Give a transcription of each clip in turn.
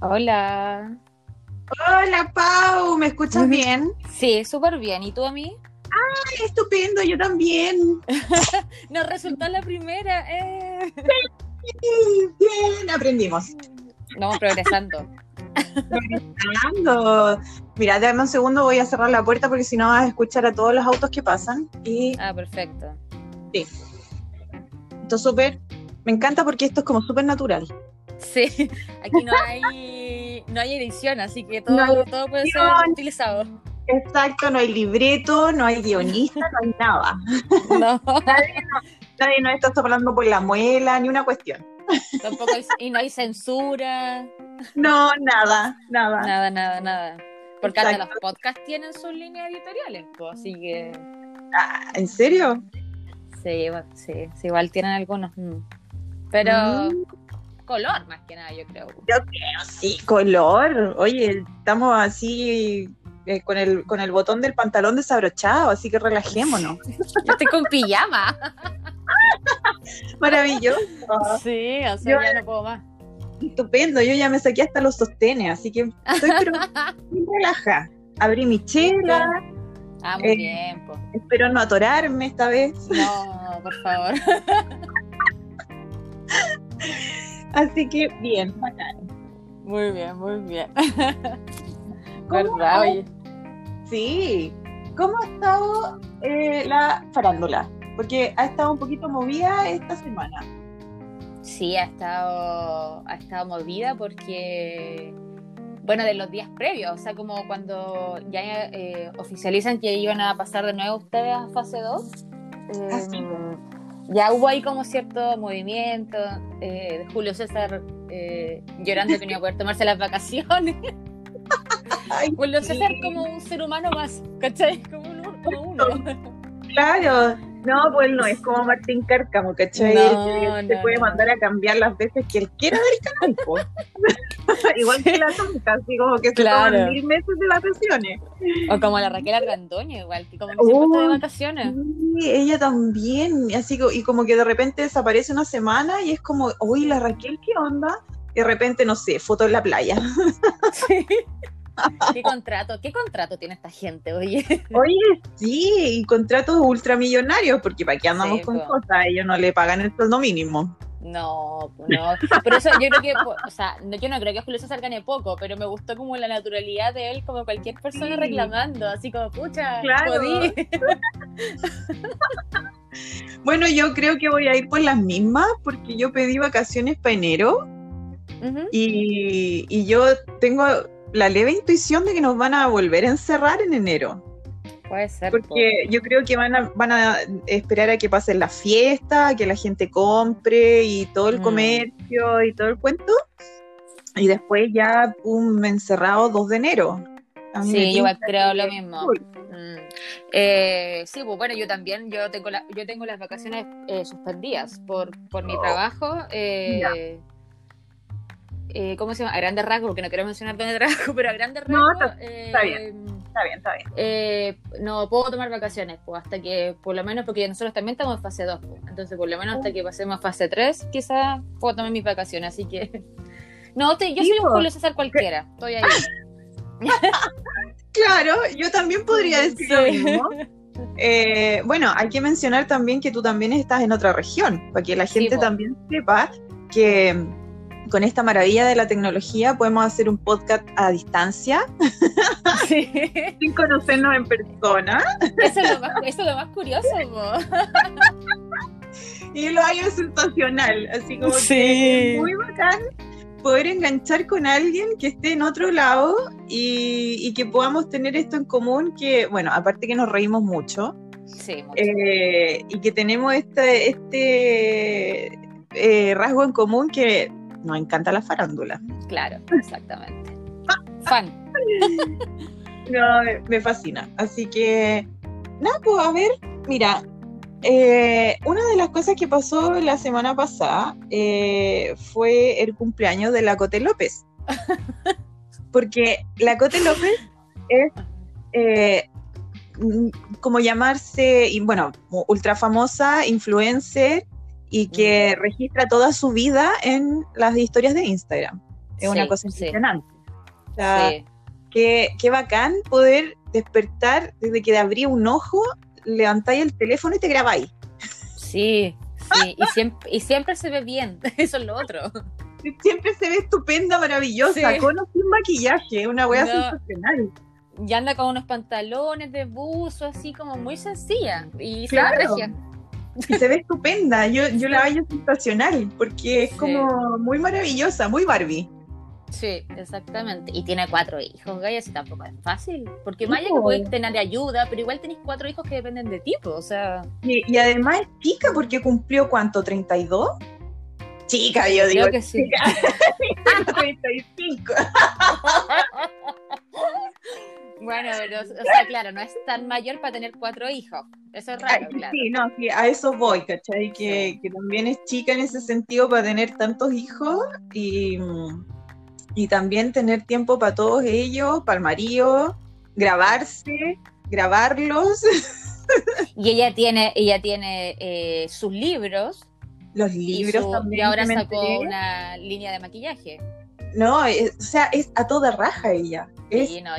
Hola. Hola Pau, ¿me escuchas bien? Sí, súper bien. ¿Y tú a mí? Ay, estupendo, yo también. Nos resultó la primera. Eh. Bien, aprendimos. Vamos progresando. Progresando. Mira, dame un segundo, voy a cerrar la puerta porque si no vas a escuchar a todos los autos que pasan. Y Ah, perfecto. esto es súper, me encanta porque esto es como súper natural. Sí, aquí no hay, no hay edición, así que todo, No todo puede ser utilizado. Exacto, no hay libreto, no hay guionista, no hay nada. No, Nadie nos está hablando por la muela, ni una cuestión. tampoco hay, y no hay censura. No, nada, nada. Nada, nada, nada. Porque hasta Exacto. los podcasts tienen sus líneas editoriales, pues, así que Ah, ¿En serio? sí, sí, igual tienen algunos. mm. Pero Mm. Color más que nada, yo creo. Yo creo, sí, color. Oye, estamos así eh, con, el, con el botón del pantalón desabrochado, así que relajémonos. Yo estoy con pijama. Maravilloso. Sí, o sea, Yo- ya no puedo más. Estupendo. Yo ya me saqué hasta los sostenes, así que estoy pero relaja. Abrí mi chela, Ah, muy Eh. bien, pues. espero no atorarme esta vez. No, por favor. Así que bien, bacán. Muy bien, muy bien. ¿Cómo? ¿Verdad? Oye. Sí. ¿Cómo ha estado eh, la farándula? Porque ha estado un poquito movida esta semana. Sí, ha estado, ha estado movida porque, bueno, de los días previos, o sea, como cuando ya eh, oficializan que iban a pasar de nuevo ustedes a fase 2, eh, Ah, sí. Ya hubo ahí como cierto movimiento eh, Julio César eh, llorando que no iba a poder tomarse las vacaciones. Ay, Julio sí. César como un ser humano más, ¿cachai? Como, un- como uno. Claro, no, pues no es como Martín Cárcamo, ¿cachai? No, Él se no, puede no. mandar a cambiar las veces que él quiera del canal, po. Igual que la tonta, así como que se Claro. toman mil meses de vacaciones. O como la Raquel Argandoña, igual, que como que siempre está de Oh, vacaciones. Sí, ella también, así y como que de repente desaparece una semana y es como, uy, la Raquel, ¿qué onda? Y de repente, no sé, foto en la playa. Sí. ¿Qué contrato? ¿Qué contrato tiene esta gente, oye? Oye, sí, y contratos ultramillonarios, porque para qué andamos Sí, con cosas, ellos no le pagan el sueldo mínimo. No, no. Por eso yo creo que, o sea, no- yo no creo que Julio César gane poco, pero me gustó como la naturalidad de él, como cualquier persona Sí. reclamando, así como, pucha, Claro. jodí. Bueno, yo creo que voy a ir por las mismas, porque yo pedí vacaciones para enero y, y yo tengo la leve intuición de que nos van a volver a encerrar en enero. Puede ser. po. Porque yo creo que van a, van a esperar a que pasen las fiestas, a que la gente compre y todo el Mm. comercio y todo el cuento. Y después ya, pum, encerrado 2 de enero. Sí, yo creo lo mismo. Mm. Eh, sí, pues bueno, yo también, yo tengo, la- yo tengo las vacaciones eh, suspendidas por, por mi trabajo. eh, eh, ¿Cómo se llama? A grandes rasgos, porque no quiero mencionar dónde trabajo, pero a grandes No, rasgos. está- eh, está bien. Está bien, está bien. eh, no puedo tomar vacaciones, pues hasta que, por lo menos, porque nosotros también estamos en fase 2, pues, entonces por lo menos hasta que pasemos a fase 3, quizás puedo tomar mis vacaciones, así que... No, te- yo soy un. Julio César cualquiera, estoy ahí. Claro, yo también podría decir lo mismo. Eh, bueno, hay que mencionar también que tú también estás en otra región, para que la gente también sepa que con esta maravilla de la tecnología podemos hacer un podcast a distancia Sí. sin conocernos en persona. Eso es lo más, eso es lo más curioso. Y lo hay sensacional, así como Sí. que es muy bacán poder enganchar con alguien que esté en otro lado y, y que podamos tener esto en común, que bueno, aparte que nos reímos mucho Sí, mucho. eh, y que tenemos este, este eh, rasgo en común que nos encanta la farándula. claro, exactamente. Fan. No, me- fascina. Así que, nada, pues a ver, mira, eh, una de las cosas que pasó la semana pasada eh, fue el cumpleaños de la Cote López. Porque la Cote López es eh, mm, como llamarse, y bueno, ultra famosa, influencer y que registra toda su vida en las historias de Instagram. Es una cosa impresionante. O sea, qué, qué bacán poder despertar desde que te abrí un ojo, levantáis el teléfono y te grabáis. Sí, sí, y siempre, y siempre se ve bien, eso es lo otro. Siempre se ve estupenda, maravillosa, con o sin maquillaje, una wea sensacional. Y anda con unos pantalones de buzo, así como muy sencilla, y claro. se ve Y se ve estupenda, yo, yo la veo sensacional, porque es como muy maravillosa, muy Barbie. Sí, exactamente. Y tiene cuatro hijos, Gaya, así tampoco es fácil. Porque Maya que puedes tener ayuda, pero igual tenéis cuatro hijos que dependen de ti, o sea. Y, además es chica porque cumplió cuánto, ¿32? Chica, yo digo. Creo que sí. 35. Bueno, pero, o sea, claro, no es tan mayor para tener cuatro hijos. Eso es raro, claro. Sí, no, sí, a eso voy, ¿cachai? Que, que también es chica en ese sentido para tener tantos hijos y, y también tener tiempo para todos ellos, para el marido, grabarse, grabarlos. Y ella tiene, ella tiene eh, sus libros. Los libros también. Y ahora sacó una línea de maquillaje. No, o sea, es a toda raja ella. sí, no,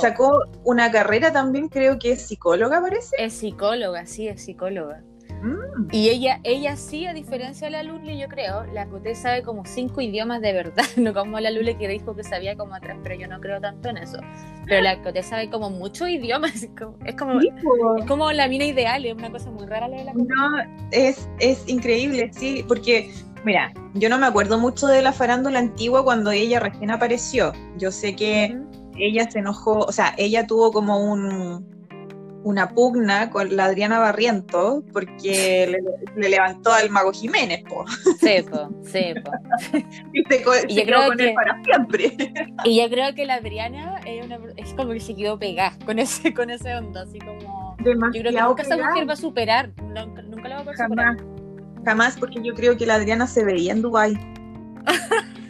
Sacó una carrera también, creo que es psicóloga, parece. Es psicóloga, sí, es psicóloga. Mm. Y ella, ella sí, a diferencia de la Luli, yo creo, la Coté sabe como cinco idiomas de verdad, no como la Luli que dijo que sabía como atrás, pero yo no creo tanto en eso. Pero la Coté sabe como muchos idiomas, es como, es como, la mina ideal, es una cosa muy rara la de la No, es, es increíble, sí, porque Mira, yo no me acuerdo mucho de la farándula antigua cuando ella recién apareció. Yo sé que ella se enojó, o sea, ella tuvo como un, una pugna con la Adriana Barriento porque le, levantó al Mago Jiménez, po. Sí, po, sí, po. y se, y quedó con él para siempre. y yo creo que la Adriana es, una, es como que se quedó pegada con ese, con ese onda, así como... Demasiado yo creo que nunca esa mujer va a superar, nunca, nunca la va a poder Jamás. Jamás, porque yo creo que la Adriana se veía en Dubái.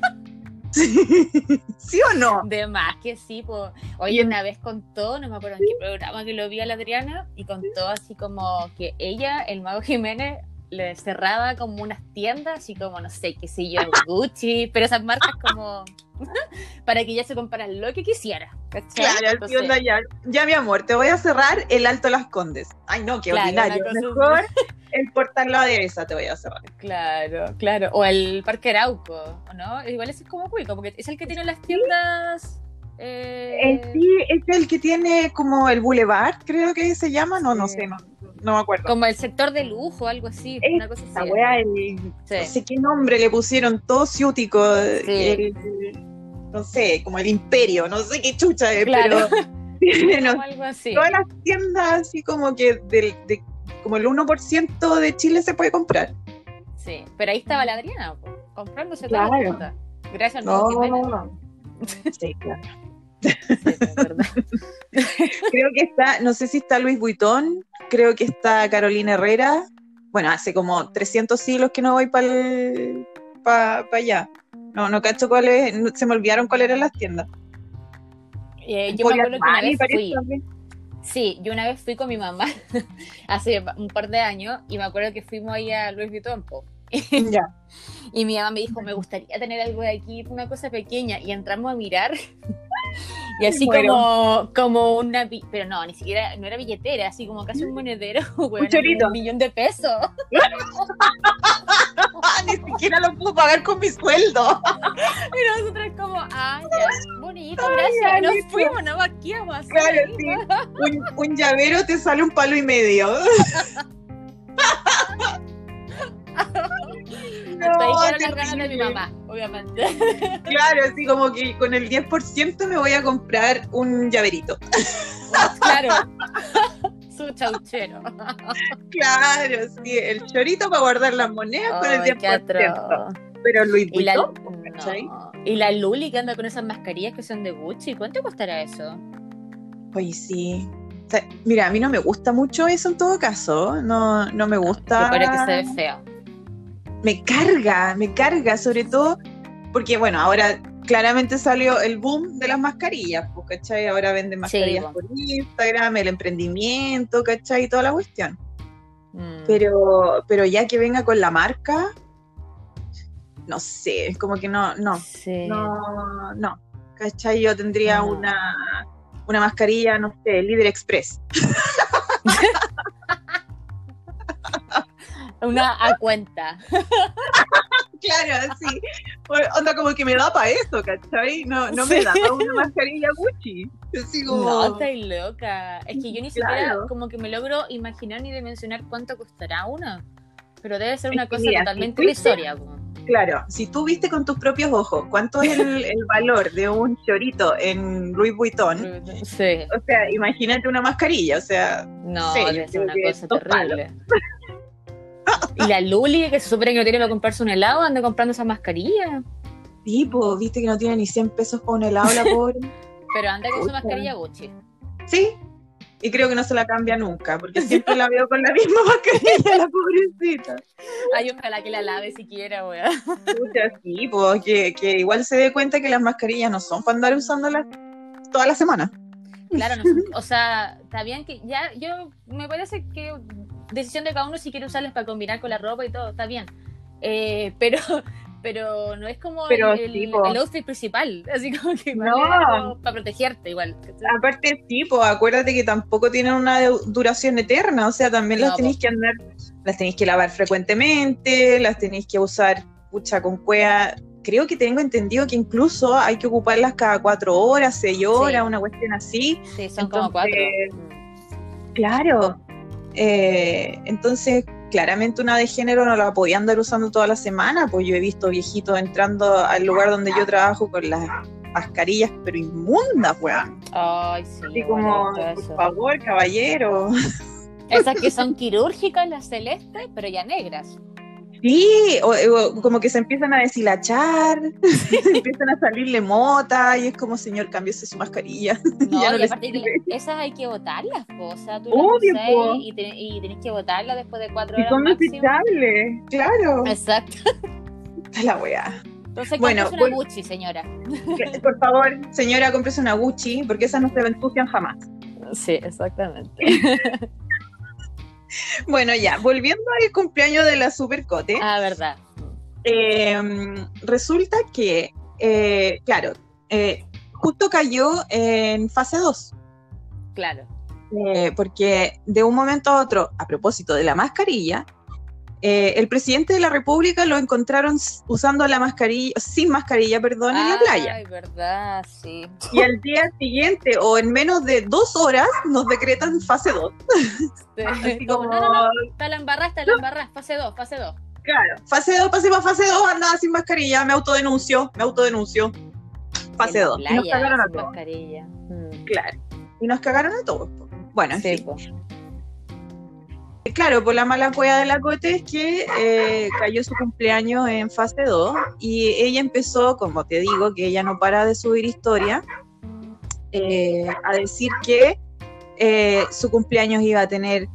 ¿Sí o no? De más que sí, pues. Oye, una vez contó, no me acuerdo en qué programa que lo vi a la Adriana, y contó así como que ella, el mago Jiménez, le cerraba como unas tiendas, así como, no sé, qué sé yo, Gucci, pero esas marcas como para que ella se comprara lo que quisiera. Claro, ya, ya mi amor, te voy a cerrar el Alto Las Condes. Ay, no, qué ordinario. Mejor el Portal La Dehesa te voy a cerrar. Claro, claro. O el Parque Arauco, ¿no? Igual ese es como cuico, porque es el que tiene las tiendas... Eh... eh sí, es el que tiene como el Boulevard, creo que se llama, no, no sé, no, no me acuerdo. Como el sector de lujo, algo así. una cosa así. No sé qué nombre le pusieron, todo ciútico. no sé, como el imperio, no sé qué chucha es, claro. pero algo así. todas las tiendas así como que de, como el 1% de Chile se puede comprar. Sí, pero ahí estaba la Adriana, comprándose claro. las cosas. Gracias no, no, no. Sí, claro. creo que está, no sé si está Luis Buitón, creo que está Carolina Herrera. Bueno, hace como 300 siglos que no voy para pa, allá. No, no cacho cuáles, se me olvidaron cuáles eran las tiendas. Eh, yo me acuerdo que una vez fui. Sí, yo una vez fui con mi mamá hace un par de años y me acuerdo que fuimos ahí a Luis Vuitton. Ya. y mi mamá me dijo, me gustaría tener algo de aquí, una cosa pequeña. Y entramos a mirar y así como, como una, pero no, ni siquiera, no era billetera, así como casi un monedero, un, chorito. un millón de pesos. ni siquiera lo puedo pagar con mi sueldo. y nosotros como, ah, ya, bonito, gracias. Nos fuimos, no vaqueamos. Claro, sí. Un, un llavero te sale un palo y medio. de mi mamá, obviamente. Claro, así como que con el 10% me voy a comprar un llaverito. Claro. Su chauchero. Claro, sí, el chorito para guardar las monedas con el 10%. Pero Luis ¿Y la, ¿Y la Luli que anda con esas mascarillas que son de Gucci? ¿Cuánto costará eso? Pues sí. mira, a mí no me gusta mucho eso en todo caso. No, no me gusta. Me parece que se ve feo me carga, me carga, sobre todo porque, bueno, ahora claramente salió el boom de las mascarillas, pues, ¿cachai? Ahora venden mascarillas por Instagram, el emprendimiento, ¿cachai? Y toda la cuestión. Mm. Pero, pero ya que venga con la marca, no sé, es como que no, no, no, no, ¿cachai? Yo tendría una, una mascarilla, no sé, líder express. una a cuenta. claro, sí. Onda como que me da para eso, ¿cachai? No, no me da para una mascarilla Gucci. No, estoy loca. Es que yo ni siquiera como que me logro imaginar ni dimensionar cuánto costará una. Pero debe ser una cosa totalmente irrisoria. Claro, si tú viste con tus propios ojos cuánto es el, valor de un chorito en Louis Vuitton, sí. o sea, imagínate una mascarilla, o sea, no, debe ser una cosa terrible. Y la Luli, que se supone que no tiene para comprarse un helado, anda comprando esa mascarilla. Tipo, viste que no tiene ni 100 pesos para un helado la pobre. Pero anda con su mascarilla Gucci. Sí, y creo que no se la cambia nunca, porque siempre la veo con la misma mascarilla, la pobrecita. Ay, ojalá que la lave siquiera, weá. sí, pues, que, que, igual se dé cuenta que las mascarillas no son para andar usándolas toda la semana. Claro, no, o sea, está bien que ya, yo, me parece que decisión de cada uno si quiere usarlas para combinar con la ropa y todo, está bien. Eh, pero, pero no es como el, el, outfit principal, así como que no. para protegerte igual. Aparte, tipo, acuérdate que tampoco tienen una duración eterna, o sea, también las tenéis que andar, las tenéis que lavar frecuentemente, las tenéis que usar, pucha, con cuea. Creo que tengo entendido que incluso hay que ocuparlas cada cuatro horas, seis horas, una cuestión así. Sí, son como cuatro. Claro. Eh, entonces, claramente una de género no la podía andar usando toda la semana, pues yo he visto viejitos entrando al lugar donde yo trabajo con las mascarillas, pero inmundas, weón. Ay, sí. Así como, por favor, caballero. Esas que son quirúrgicas, las celestes, pero ya negras. Sí, o, como que se empiezan a deshilachar, empiezan a salirle mota y es como, señor, cámbiese su mascarilla. No, y aparte esas hay que botarlas, o sea, tú Obvio, las y, y tenés que botarlas después de cuatro horas. Y son desechables, claro. Exacto. la weá. Entonces, bueno, una Gucci, señora. Por favor, señora, cómprese una Gucci, porque esas no se ensucian jamás. Sí, exactamente. bueno, ya, volviendo al cumpleaños de la Supercote. Ah, verdad. Em, resulta que, eh, claro, eh, justo cayó en fase 2. Claro. Eh, porque de un momento a otro, a propósito de la mascarilla, eh, el presidente de la República lo encontraron usando la mascarilla, sin mascarilla, perdón, en la playa. Ay, verdad, sí. Y al día siguiente, o en menos de dos horas, nos decretan fase 2. Sí. como, no, no, no, está la embarrada, está la embarrada, fase 2, fase 2. Claro, fase 2, pase para fase 2, andaba sin mascarilla, me autodenuncio, me autodenuncio. Fase 2. Y nos cagaron a todos. Mascarilla. Mm. Claro. Y nos cagaron a todos. Bueno, sí, Claro, por la mala cueva de la Cote es que eh, cayó su cumpleaños en fase 2 y ella empezó, como te digo, que ella no para de subir historia, eh, a decir que eh, su cumpleaños iba a tener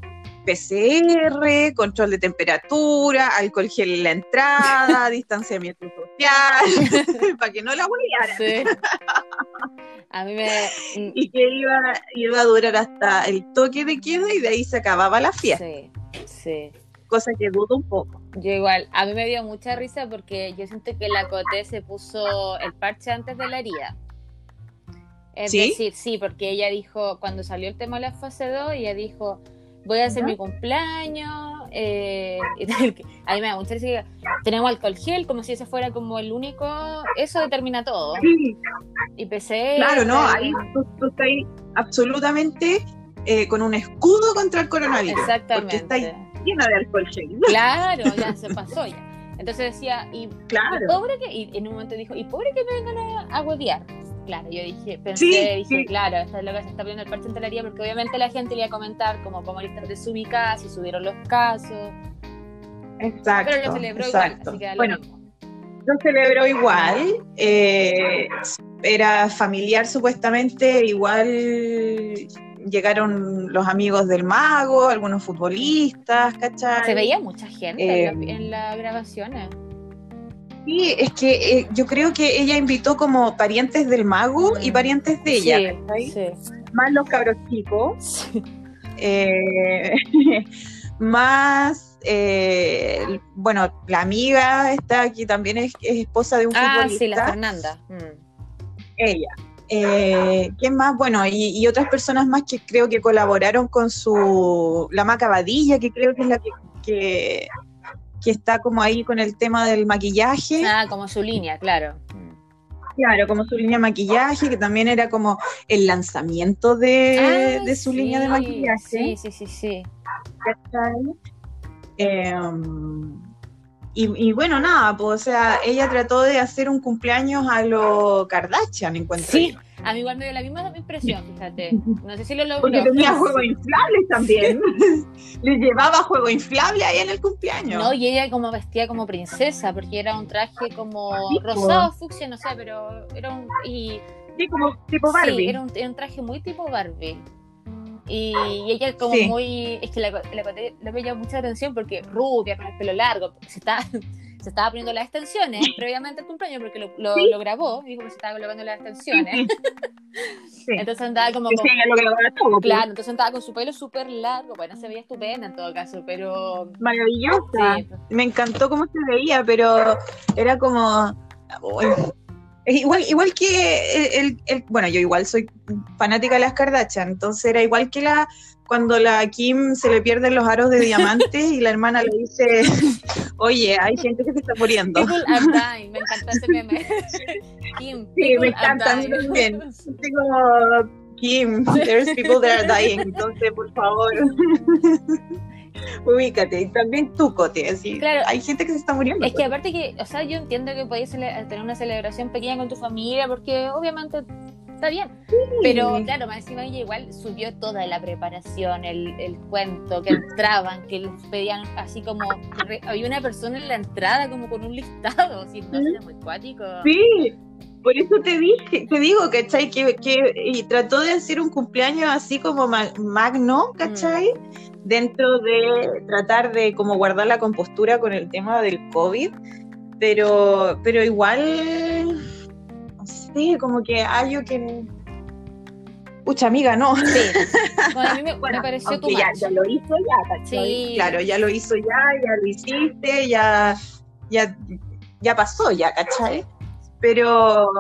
PCR, control de temperatura, alcohol gel en la entrada, distanciamiento social, para que no la huellaran. A mí me... Y que iba, iba a durar hasta el toque de queda y de ahí se acababa la fiesta. Sí, sí. Cosa que dudo un poco. Yo igual, a mí me dio mucha risa porque yo siento que la Cote se puso el parche antes de la herida. Es ¿Sí? decir, sí, porque ella dijo, cuando salió el tema de la fase 2, ella dijo, voy a hacer mi cumpleaños. Eh, a mí me da mucha. Tenemos alcohol gel, como si ese fuera como el único. Eso determina todo. Sí. Y PC. Claro, no, ahí tú, estás absolutamente eh, con un escudo contra el coronavirus. Exactamente. Porque está llena de alcohol gel. Claro, ya se pasó ya. Entonces decía, y, claro. pobre que, y en un momento dijo, y pobre que me vengan a, a huevear claro, yo dije, pensé, dije, claro, esta es lo que se está viendo el parche en porque obviamente la gente le iba a comentar como cómo listas desubicadas, si subieron los casos. Exacto. Pero lo celebró igual, así que bueno, lo celebró igual, eh, era familiar supuestamente, igual llegaron los amigos del mago, algunos futbolistas, ¿cachai? Se veía mucha gente en, eh, las grabaciones. Sí, es que eh, yo creo que ella invitó como parientes del mago y parientes de ella, más los cabros chicos, eh, más eh, bueno, la amiga está aquí también es, es esposa de un Ah, futbolista. sí, la Fernanda. Mm. Ella. Eh, ¿Quién más? Bueno, y, y otras personas más que creo que colaboraron con su. La Maca Badilla, que creo que es la que, que, que está como ahí con el tema del maquillaje. Ah, como su línea, claro. Claro, como su línea de maquillaje, que también era como el lanzamiento de, Ah, de su sí, línea de maquillaje. Sí, sí, sí, sí. Eh, y, y bueno, nada, pues, o sea, ella trató de hacer un cumpleaños a lo Kardashian, encuentro Sí, yo. a mí igual me dio la misma impresión, fíjate. No sé si lo logró. Porque tenía juegos inflables también. Le llevaba juego inflable ahí en el cumpleaños. No, y ella como vestía como princesa, porque era un traje como Sí, rosado, fucsia, no sé, pero era un... Y, Sí, como tipo Barbie. Sí, era un, era un traje muy tipo Barbie. Y, y ella como Sí. muy... Es que la, la, me llamó mucha atención porque rubia, con el pelo largo, se estaba, se estaba poniendo las extensiones previamente al cumpleaños porque lo, lo, Sí. lo grabó, dijo que se estaba colocando las extensiones. Sí. Entonces andaba como todo. pues. Claro, entonces andaba con su pelo súper largo, bueno, se veía estupenda en todo caso, pero... Maravillosa. Sí, Me encantó cómo se veía, pero era como. Uy. Igual, igual que el, el- bueno, yo igual soy fanática de las Kardashian, entonces era igual que la cuando la Kim se le pierden los aros de diamantes y la hermana le dice, oye, hay gente que se está muriendo. People are dying, me encanta ese meme. Kim, Sí, me encanta, también. Como, Kim, there's people that are dying, entonces por favor, ubícate. Y también tú, Cote, así, Claro. hay gente que se está muriendo. Es que aparte que, o sea, yo entiendo que podéis cele- tener una celebración pequeña con tu familia porque obviamente está bien. Pero claro, más encima ella igual subió toda la preparación, el, el cuento, que entraban, que les pedían así como, re- había una persona en la entrada como con un listado, así, no, era muy cuático. Sí, por eso te dije, te digo, ¿cachai? Que, que y trató de hacer un cumpleaños así como ma- magno, ¿cachai? Dentro de tratar de como guardar la compostura con el tema del COVID, pero, pero igual, no sé, como que hay algo que... Pucha, amiga, no. Sí. Bueno, a mí me, me Bueno, pareció aunque too ya, ya lo hizo ya. Sí. Claro, ya lo hizo ya, ya lo hiciste, ya, ya, ya pasó ya, ¿cachai? Pero,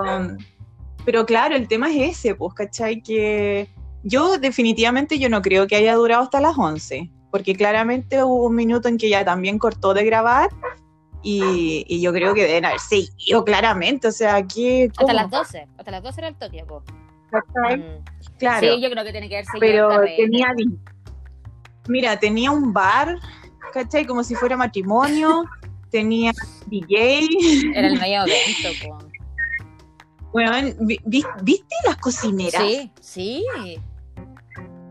pero claro, el tema es ese, pues, ¿cachai? Que yo definitivamente yo no creo que haya durado hasta las 11, porque claramente hubo un minuto en que ya también cortó de grabar y, y yo creo que deben haber seguido claramente, o sea, aquí... Hasta las 12, hasta las 12 era el toque. Mm. Claro. Sí, yo creo que tiene que haber seguido pero tenía mira tenía un bar ¿cachai? como si fuera matrimonio tenía DJ Era el medio evento, po. Weón, vi- vi- ¿viste las cocineras? Sí, sí.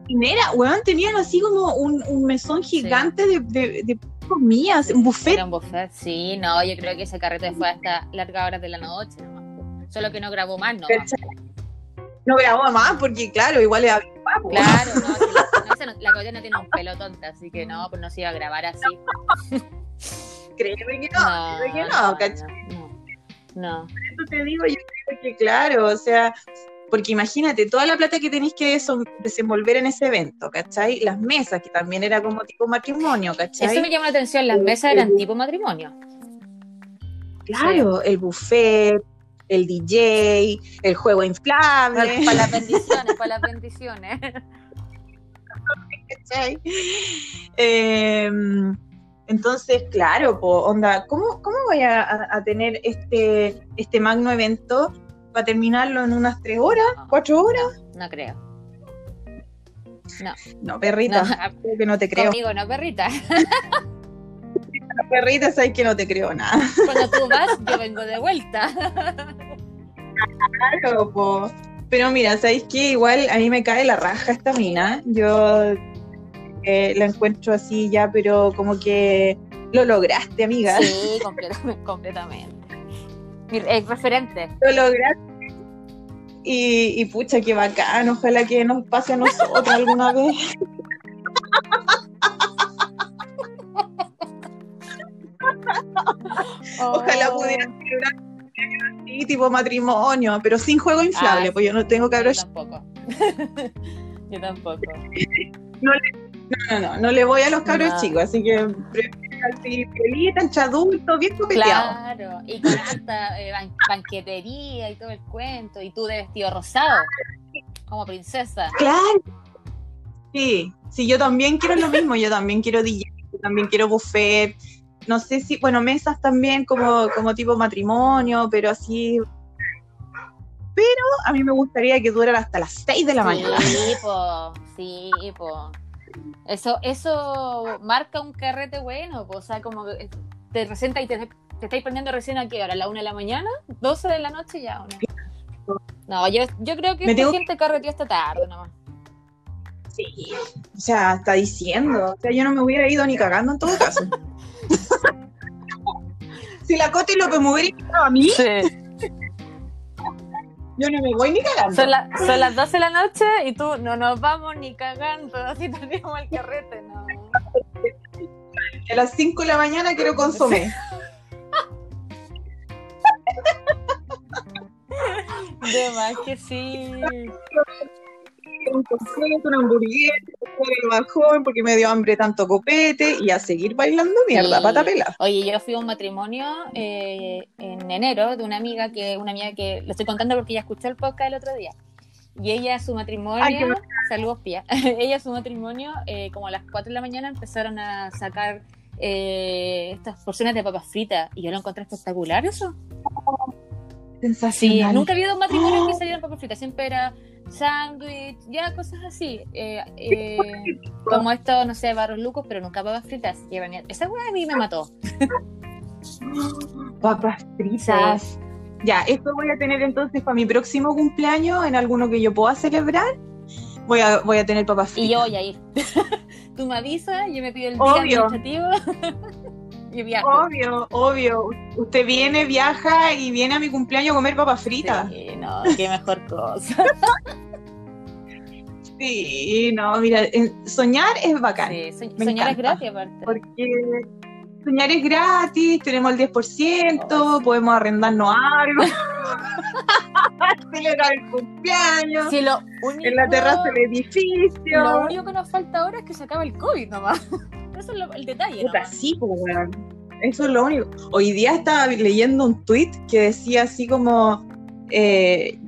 cocineras, weón, tenían así como un, un mesón gigante de, de, de comidas, un buffet Era un buffet, sí, no, yo creo que ese carrete fue hasta largas horas de la noche, nomás, po. solo que no grabó más, ¿no? no grabó más porque claro igual era papo. Claro, no, la, no, no- la Cote no tiene un pelo tonta, así que no, pues no se iba a grabar así. créeme que no, créeme que no, ¿cachai? no, no. Eso te digo, yo creo que claro, o sea, porque imagínate toda la plata que tenéis que desenvolver en ese evento, ¿cachai? Las mesas, que también era como tipo matrimonio, ¿cachai? Eso me llama la atención, las mesas eran tipo matrimonio. Claro, el buffet, el DJ, el juego inflable, Para las bendiciones, para las bendiciones. ¿cachai? Eh, entonces, claro, po, onda, ¿cómo, cómo voy a, tener este, este magno evento para terminarlo en unas tres horas, cuatro horas? No creo. No, perrita, No, creo que no te creo. conmigo no, perrita. Perrita, sabes que no te creo nada. Cuando tú vas, yo vengo de vuelta. Claro, po. Pero mira, ¿sabéis qué? Igual a mí me cae la raja esta mina. Yo eh, la encuentro así ya, pero como que lo lograste, amiga. Sí, completamente. completamente. Mi referente. Lo lograste. Y, y pucha, qué bacán. Ojalá que nos pase a nosotros alguna vez. Ojalá Oh. pudiera celebrar un cumpleaños así, tipo matrimonio, pero sin juego inflable, Ah, pues yo no tengo Yo cabros. tampoco. Yo tampoco. No, no, no, no le voy a los cabros chicos, así que prefiero así, pelita, entre adultos, bien copeteado. Claro, y con hasta eh, banquetería y todo el cuento, y tú de vestido rosado, como princesa. Claro. Sí, sí, yo también quiero lo mismo, yo también quiero DJ, también quiero buffet, no sé si, bueno, mesas también como, como tipo matrimonio, pero así pero a mí me gustaría que durara hasta las 6 de la mañana. Sí, po, sí, po. Eso, eso marca un carrete bueno, o sea, como te presenta y te, te estáis prendiendo recién a qué hora, a la una de la mañana, 12 de la noche ya, ¿o no? No, yo, yo creo que esta tengo... gente carreteó esta tarde nomás. Sí, o sea, está diciendo, o sea, yo no me hubiera ido ni cagando en todo caso. si la Coti lo que me hubiera ido a mí, sí. Yo no me voy ni cagando. Son, son, las 12 de la noche y tú no nos vamos ni cagando, así tenemos el carrete, no. A las 5 de la mañana quiero consumir. De más que sí. Un copete, una hamburguesa, el bajón porque me dio hambre tanto copete y a seguir bailando mierda, pata pela. Oye, yo fui a un matrimonio eh, en enero de una amiga que, una amiga que, lo estoy contando porque ella escuchó el podcast el otro día. Y ella, su matrimonio, Ay, saludos Pía, ella, su matrimonio, eh, como a las 4 de la mañana empezaron a sacar eh, estas porciones de papas fritas y yo lo encontré espectacular eso. Sensacional. Sí, nunca había un matrimonio que salieran papas fritas, siempre era sándwich, ya cosas así. Eh, eh, como esto, no sé, barros lucos, pero nunca papas fritas. Esa hueá a mí me mató. papas fritas. Ya, esto voy a tener entonces para mi próximo cumpleaños, en alguno que yo pueda celebrar. Voy a, voy a tener papas fritas. Y yo voy a ir. Tú me avisas, yo me pido el día administrativo. viajo. Obvio, obvio. Usted viene, viaja y viene a mi cumpleaños a comer papas fritas. Sí, no, qué mejor cosa. sí, no, mira, soñar es bacán. Sí, soñar es gratis aparte. Porque soñar es gratis, tenemos el 10%, podemos arrendarnos algo. celebrar el cumpleaños. Sí, lo en la terraza del edificio. Lo único que nos falta ahora es que se acabe el COVID nomás. Eso es el detalle. Puta, sí, pues, Eso es lo único. Hoy día estaba leyendo un tweet que decía así como. Eh,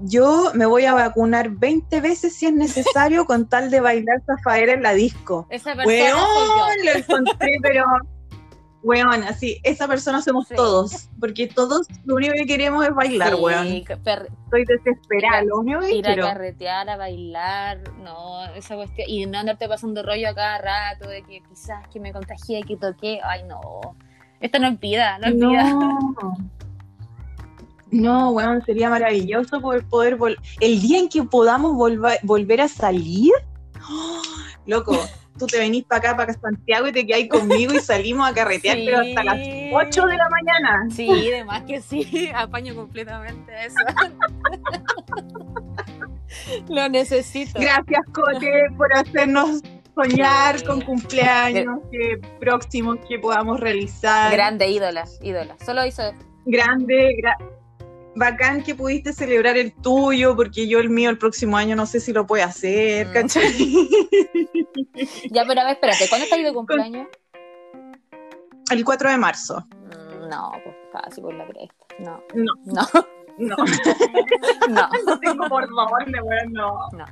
yo me voy a vacunar 20 veces si es necesario con tal de bailar zafaera en la disco. Esa persona lo encontré, pero weón, así, esa persona somos todos, porque todos lo único que queremos es bailar, sí, weón. Estoy desesperada, lo único que ir quiero. a carretear, a bailar, no, esa cuestión, y no andarte pasando rollo a cada rato de que quizás que me contagié, que toqué, ay no, esto no es vida, no es no. vida. No, weón, sería maravilloso poder, poder el día en que podamos volver a salir, ¡oh! loco, tú te venís para acá, para Santiago y te quedáis conmigo y salimos a carretear, pero hasta las 8 de la mañana. Sí, además que sí, apaño completamente eso. Lo necesito. Gracias, Cote, por hacernos soñar con cumpleaños que próximos que podamos realizar. Grande, ídola, ídola. Solo hizo Grande, grande bacán que pudiste celebrar el tuyo, porque yo el mío el próximo año no sé si lo puedo hacer, mm. ¿cachai? Ya, pero a ver, espérate, ¿cuándo está de cumpleaños? El 4 de marzo. Mm, no, pues casi por la cresta. No. No. No. No. no. no tengo por favor, no. No.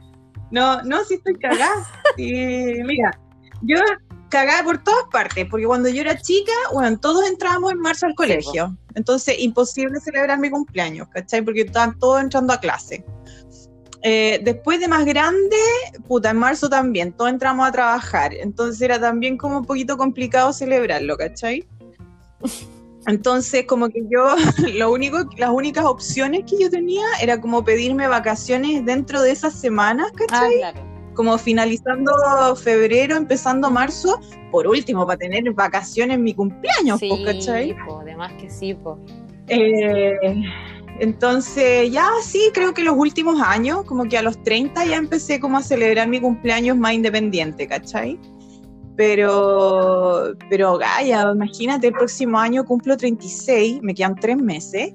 No, no, sí estoy cagada. Sí, mira, yo cagada por todas partes, porque cuando yo era chica, bueno, todos entrábamos en marzo al colegio. Entonces, imposible celebrar mi cumpleaños, ¿cachai? Porque estaban todos entrando a clase. Eh, después de más grande, puta, en marzo también, todos entramos a trabajar. Entonces era también como un poquito complicado celebrarlo, ¿cachai? Entonces, como que yo, lo único, las únicas opciones que yo tenía era como pedirme vacaciones dentro de esas semanas, ¿cachai? Ah, claro como finalizando febrero, empezando marzo, por último, para tener vacaciones en mi cumpleaños, sí, ¿cachai? además que sí, po. Eh, entonces, ya sí, creo que los últimos años, como que a los 30 ya empecé como a celebrar mi cumpleaños más independiente, ¿cachai? Pero, pero Gaya, imagínate, el próximo año cumplo 36, me quedan tres meses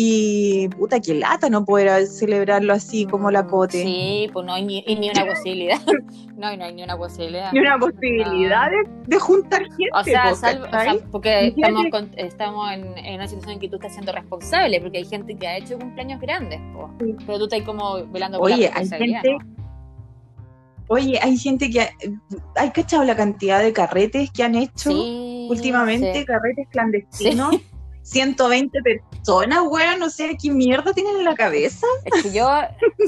Y puta, que lata no poder celebrarlo así como la cote. Sí, pues no hay ni, ni una posibilidad. no, no hay ni una posibilidad. Ni una posibilidad de, de, juntar gente. O sea, salvo, o sea porque estamos, con, estamos en, en, una situación en que tú estás siendo responsable, porque hay gente que ha hecho cumpleaños grandes, po, sí. pero tú estás como velando por Oye, la hay gente. ¿no? Oye, hay gente que. ¿Hay cachado la cantidad de carretes que han hecho sí, últimamente? sí. Carretes clandestinos. Sí. 120 personas, weón, no sé qué mierda tienen en la cabeza. Es que yo,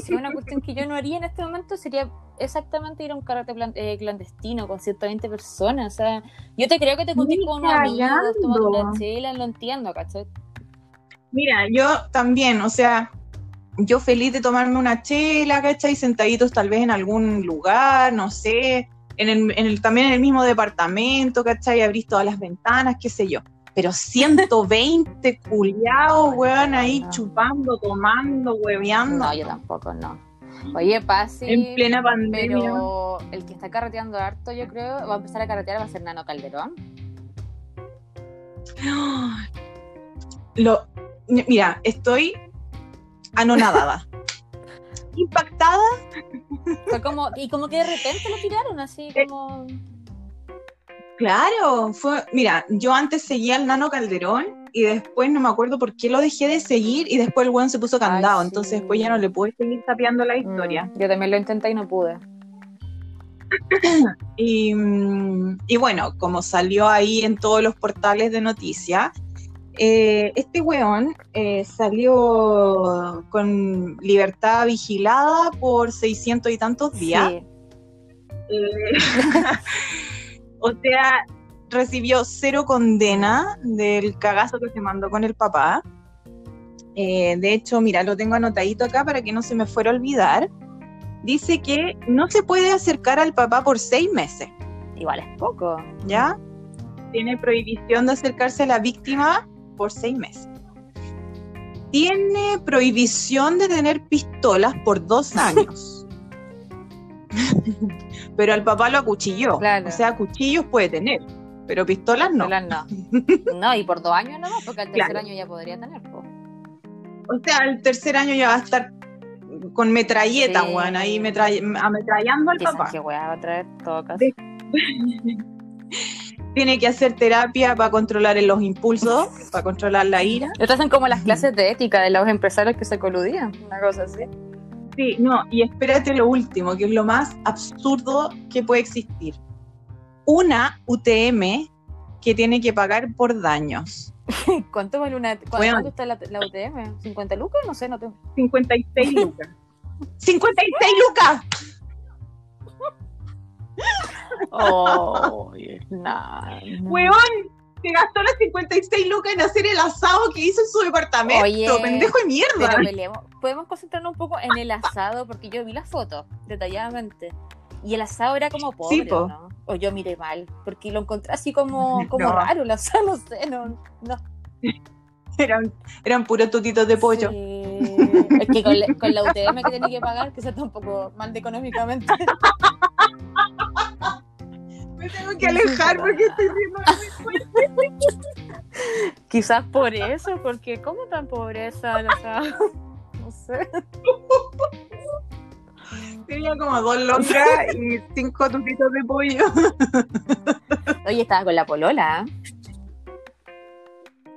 si una cuestión que yo no haría en este momento sería exactamente ir a un carrete eh, clandestino con 120 personas. O sea, yo te creo que te juntís con unos amigos, una chela, lo entiendo, ¿cachai? Mira, yo también, o sea, yo feliz de tomarme una chela, ¿cachai? Sentaditos tal vez en algún lugar, no sé, en el, en el, también en el mismo departamento, ¿cachai? Abrís todas las ventanas, qué sé yo pero 120 culiados, weón, ahí chupando, tomando, hueveando. No, yo tampoco, no. Oye, Pasi. En plena pandemia. Pero el que está carreteando harto, yo creo, va a empezar a carretear, va a ser Nano Calderón. Lo, mira, estoy anonadada. Impactada. Fue como, y como que de repente lo tiraron así como. Claro, fue, mira, yo antes seguía al Nano Calderón y después no me acuerdo por qué lo dejé de seguir y después el weón se puso candado, Ay, sí. entonces después ya no le pude seguir tapeando la historia. Mm, yo también lo intenté y no pude. y, y, bueno, como salió ahí en todos los portales de noticias, eh, este weón eh, salió con libertad vigilada por 600 y tantos días. Sí. Eh, O sea, recibió cero condena del cagazo que se mandó con el papá. Eh, de hecho, mira, lo tengo anotadito acá para que no se me fuera a olvidar. Dice que no se puede acercar al papá por seis meses. Igual es poco. ¿Ya? Tiene prohibición de acercarse a la víctima por seis meses. Tiene prohibición de tener pistolas por dos años. pero al papá lo acuchilló. Claro. O sea, cuchillos puede tener, pero pistolas no. Pistolas no. No, y por dos años no, porque al tercer claro. año ya podría tener. Po. O sea, al tercer año ya va a estar con metralleta, sí. weón, ahí metra ametrallando al Quizás papá. que weá va a traer todo caso. Tiene que hacer terapia para controlar los impulsos, para controlar la ira. Estas son como las clases de ética de los empresarios que se coludían, una cosa así. Sí, no, y espérate lo último, que es lo más absurdo que puede existir. Una UTM que tiene que pagar por daños. ¿Cuánto vale una ¿cuánto, bueno, ¿cuánto está la, la, UTM? ¿50 lucas? No sé, no tengo. 56 lucas. ¡56 lucas! Oh, nah, no. Weón, se gastó las 56 lucas en hacer el asado que hizo en su departamento. Oye, pendejo de mierda. Pero. Podemos concentrarnos un poco en el asado, porque yo vi las fotos detalladamente. Y el asado era como pobre, sí, ¿no? O yo miré mal, porque lo encontré así como, como no. raro, el asado, no sé, no. no. Eran, eran puros tutitos de pollo. Sí. Es que con la, con la UTM que tiene que pagar, que sea tampoco mal económicamente. Me tengo que alejar porque estoy viendo muy Quizás por eso, porque ¿cómo tan pobreza? O sea, no sé. Tenía como dos locas y cinco tutitos de pollo. Oye, estaba con la polola.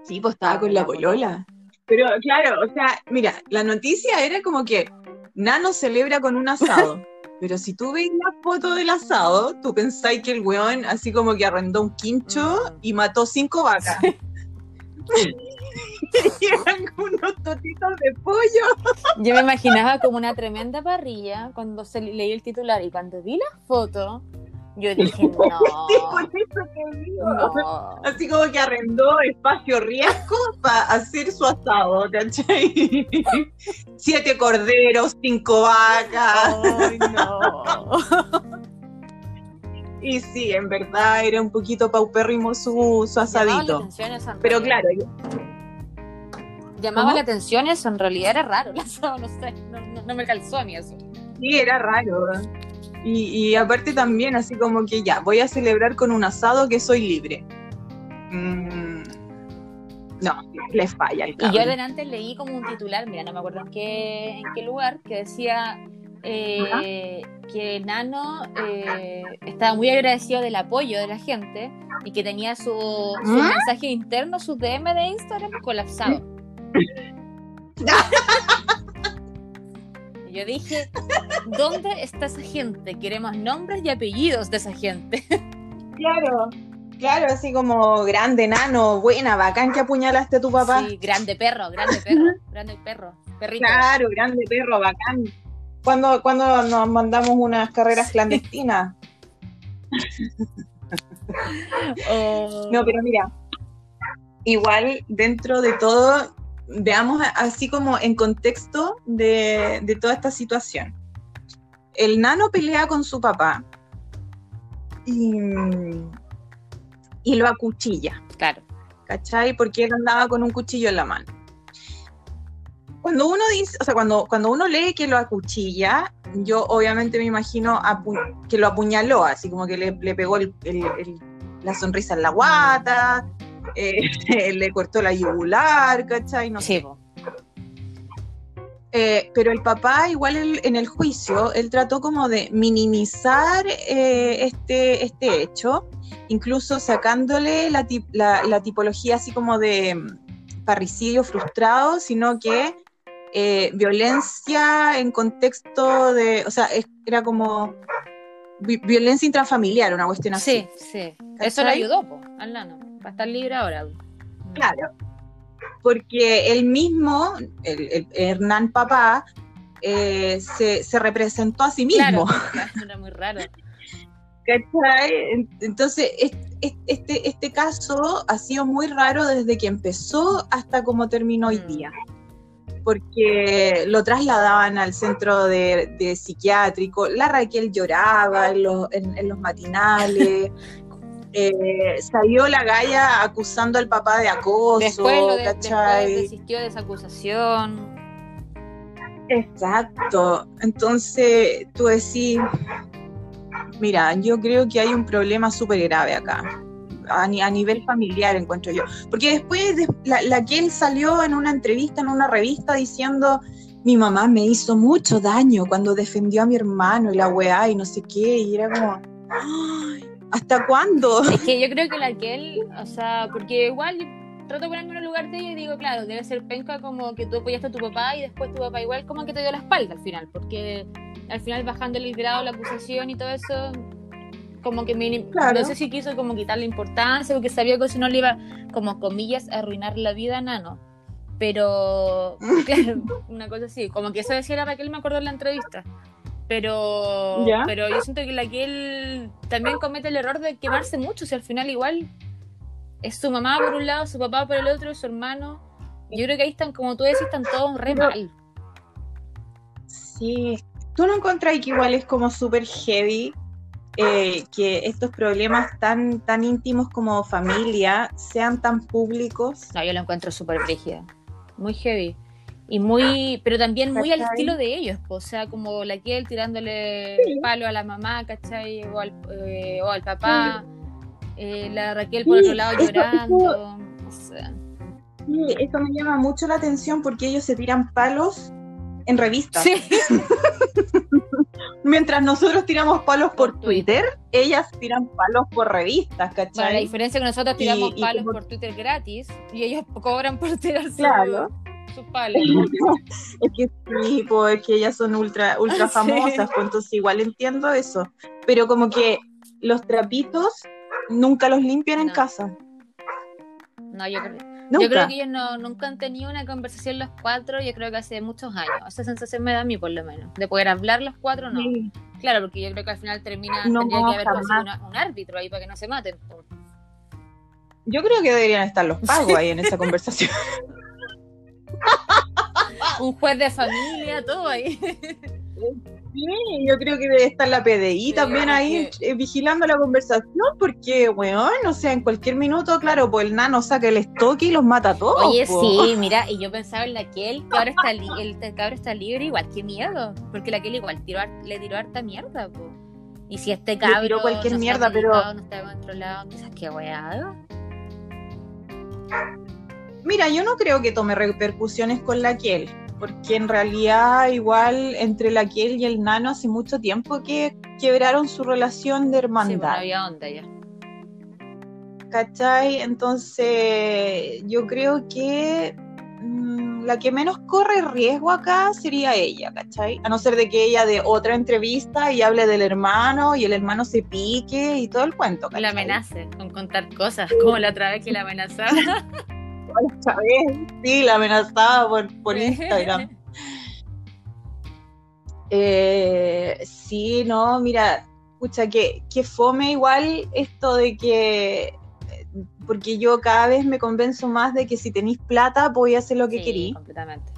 Sí, pues estaba con la polola. Pero claro, o sea, mira, la noticia era como que Nano celebra con un asado. Pero si tú ves la foto del asado, tú pensáis que el weón así como que arrendó un quincho y mató cinco vacas. Sí. y eran unos totitos de pollo. Yo me imaginaba como una tremenda parrilla cuando se leí el titular y cuando vi la foto, yo dije, no. Eso digo. No. Así como que arrendó espacio riesgo para hacer su asado, ¿cachai? Siete corderos, cinco vacas. Ay, no. Y sí, en verdad era un poquito paupérrimo su, su asadito. Pero claro. Yo... Llamaba ¿Cómo? la atención eso, en realidad era raro el asado, no sé, no, no, no me calzó a mí eso. Sí, era raro. Y, y, aparte también, así como que ya, voy a celebrar con un asado que soy libre. Mm, No, le falla el Y yo delante leí como un titular, mira, no me acuerdo en qué, en qué lugar, que decía eh, que Nano eh, estaba muy agradecido del apoyo de la gente y que tenía su, su ¿Ah? mensaje interno, su DM de Instagram colapsado. Yo dije, ¿dónde está esa gente? Queremos nombres y apellidos de esa gente. Claro, claro, así como grande, nano, buena, bacán que apuñalaste a tu papá. Sí, grande perro, grande perro, grande perro, perrito. Claro, grande perro, bacán. Cuando, cuando nos mandamos unas carreras clandestinas. O- No, pero mira, igual dentro de todo, veamos así como en contexto de, de toda esta situación. El nano pelea con su papá y, y lo acuchilla. Claro. ¿cachai? Porque él andaba con un cuchillo en la mano. Cuando uno dice, o sea, cuando, cuando uno lee que lo acuchilla, yo obviamente me imagino que lo apuñaló, así como que le, le pegó el- el- el- la sonrisa en la guata, eh, le cortó la yugular, ¿cachai? No Sí. Eh, pero el papá, igual él- en el juicio, él trató como de minimizar eh, este, este hecho, incluso sacándole la, tip- la- la tipología así como de mm, parricidio frustrado, sino que eh, violencia en contexto de, o sea, era como vi- violencia intrafamiliar, una cuestión así. Sí, sí. Eso le ayudó, po, al nano, para estar libre ahora. Claro, porque él mismo, el, el Hernán Papá, eh, se, se representó a sí mismo. Claro, era muy raro. ¿cachai? En- Entonces, es- es- este, este caso ha sido muy raro desde que empezó hasta como terminó hoy Mm. día. Porque lo trasladaban al centro de, de psiquiátrico, la Raquel lloraba en los, en- en los matinales, eh, salió la galla acusando al papá de acoso, Después, lo de- ¿cachai? después desistió de esa acusación. Exacto. Entonces, tú decís, mira, yo creo que hay un problema súper grave acá, a, ni- a nivel familiar, encuentro yo. Porque después, de- la, la que él salió en una entrevista, en una revista, diciendo, mi mamá me hizo mucho daño cuando defendió a mi hermano y la weá y no sé qué, y era como, "Ay, ¿hasta cuándo? Es que yo creo que la que él, o sea, porque igual yo trato de ponerme en el lugar de ella y digo, claro, debe ser penca como que tú apoyaste a tu papá y después tu papá igual como que te dio la espalda al final, porque al final bajando el grado, la acusación y todo eso, como que Claro. no sé si quiso como quitarle importancia porque sabía que si no le iba, como comillas, a arruinar la vida a Nano. Pero, claro, una cosa así, como que eso decía la Raquel, me acuerdo en la entrevista. Pero, Ya. pero yo siento que la que él también comete el error de quemarse mucho, si al final igual es su mamá por un lado, su papá por el otro, su hermano. Yo creo que ahí están, como tú decís, están todos re Pero- mal. Sí, ¿tú no encontrás que igual es como súper heavy eh, que estos problemas tan, tan íntimos como familia sean tan públicos? No, yo lo encuentro súper brígida, muy heavy. Y muy, pero también muy al ¿Cachai? estilo de ellos, po. o sea, como la él tirándole Sí. palo a la mamá, ¿cachai? O al, eh, o al papá, eh, la Raquel por Sí, otro lado eso- llorando. o sea, Sí, eso me llama mucho la atención porque ellos se tiran palos en revistas. sí, Mientras nosotros tiramos palos por Twitter, ellas tiran palos por revistas, Bueno, la ¿cachai? diferencia es que nosotros tiramos Y- y palos como- por Twitter gratis y ellos cobran por tirar su- Claro. Sus palos. es que sí, pues, es que ellas son ultra, ultra famosas, pues entonces igual entiendo eso. Pero como que los trapitos nunca los limpian en casa. No, yo creo, Nunca. yo creo que ellos no, nunca han tenido una conversación los cuatro, yo creo que hace muchos años. Esa sensación me da a mí, por lo menos. De poder hablar los cuatro, no. Sí. Claro, porque yo creo que al final termina, No, tendría que haber conseguido un árbitro ahí para que no se maten. Yo creo que deberían estar los pagos ahí en esa conversación. Un juez de familia, todo ahí. Sí, yo creo que debe estar la PDI Sí, también ahí eh, vigilando la conversación, porque, weón, o sea, en cualquier minuto, claro, pues el nano saca el estoque y los mata a todos. Oye, po. sí, mira, y yo pensaba en la que que ahora está, li- el, el cabro está libre, igual, qué miedo. Porque la que él igual tiró, le tiró harta mierda, po. Y si este cabro tiró cualquier no mierda, está pero- no está controlado, quizás qué haga. Mira, yo no creo que tome repercusiones con la Kiel, porque en realidad igual entre la Kiel y el Nano hace mucho tiempo que quebraron su relación de Sí, hermandad. bueno, había onda ya. ¿Cachai? Entonces, yo creo que mm, la que menos corre riesgo acá sería ella, ¿cachai? A no ser de que ella de otra entrevista y hable del hermano y el hermano se pique y todo el cuento, La ¿cachai? amenace con contar cosas, como la otra vez que la amenazaba. Sí, la amenazaba por, por Instagram. Eh, sí, no, mira, pucha, que, que fome igual esto de que, porque yo cada vez me convenzo más de que si tenéis plata podéis hacer lo que Sí, querí, completamente.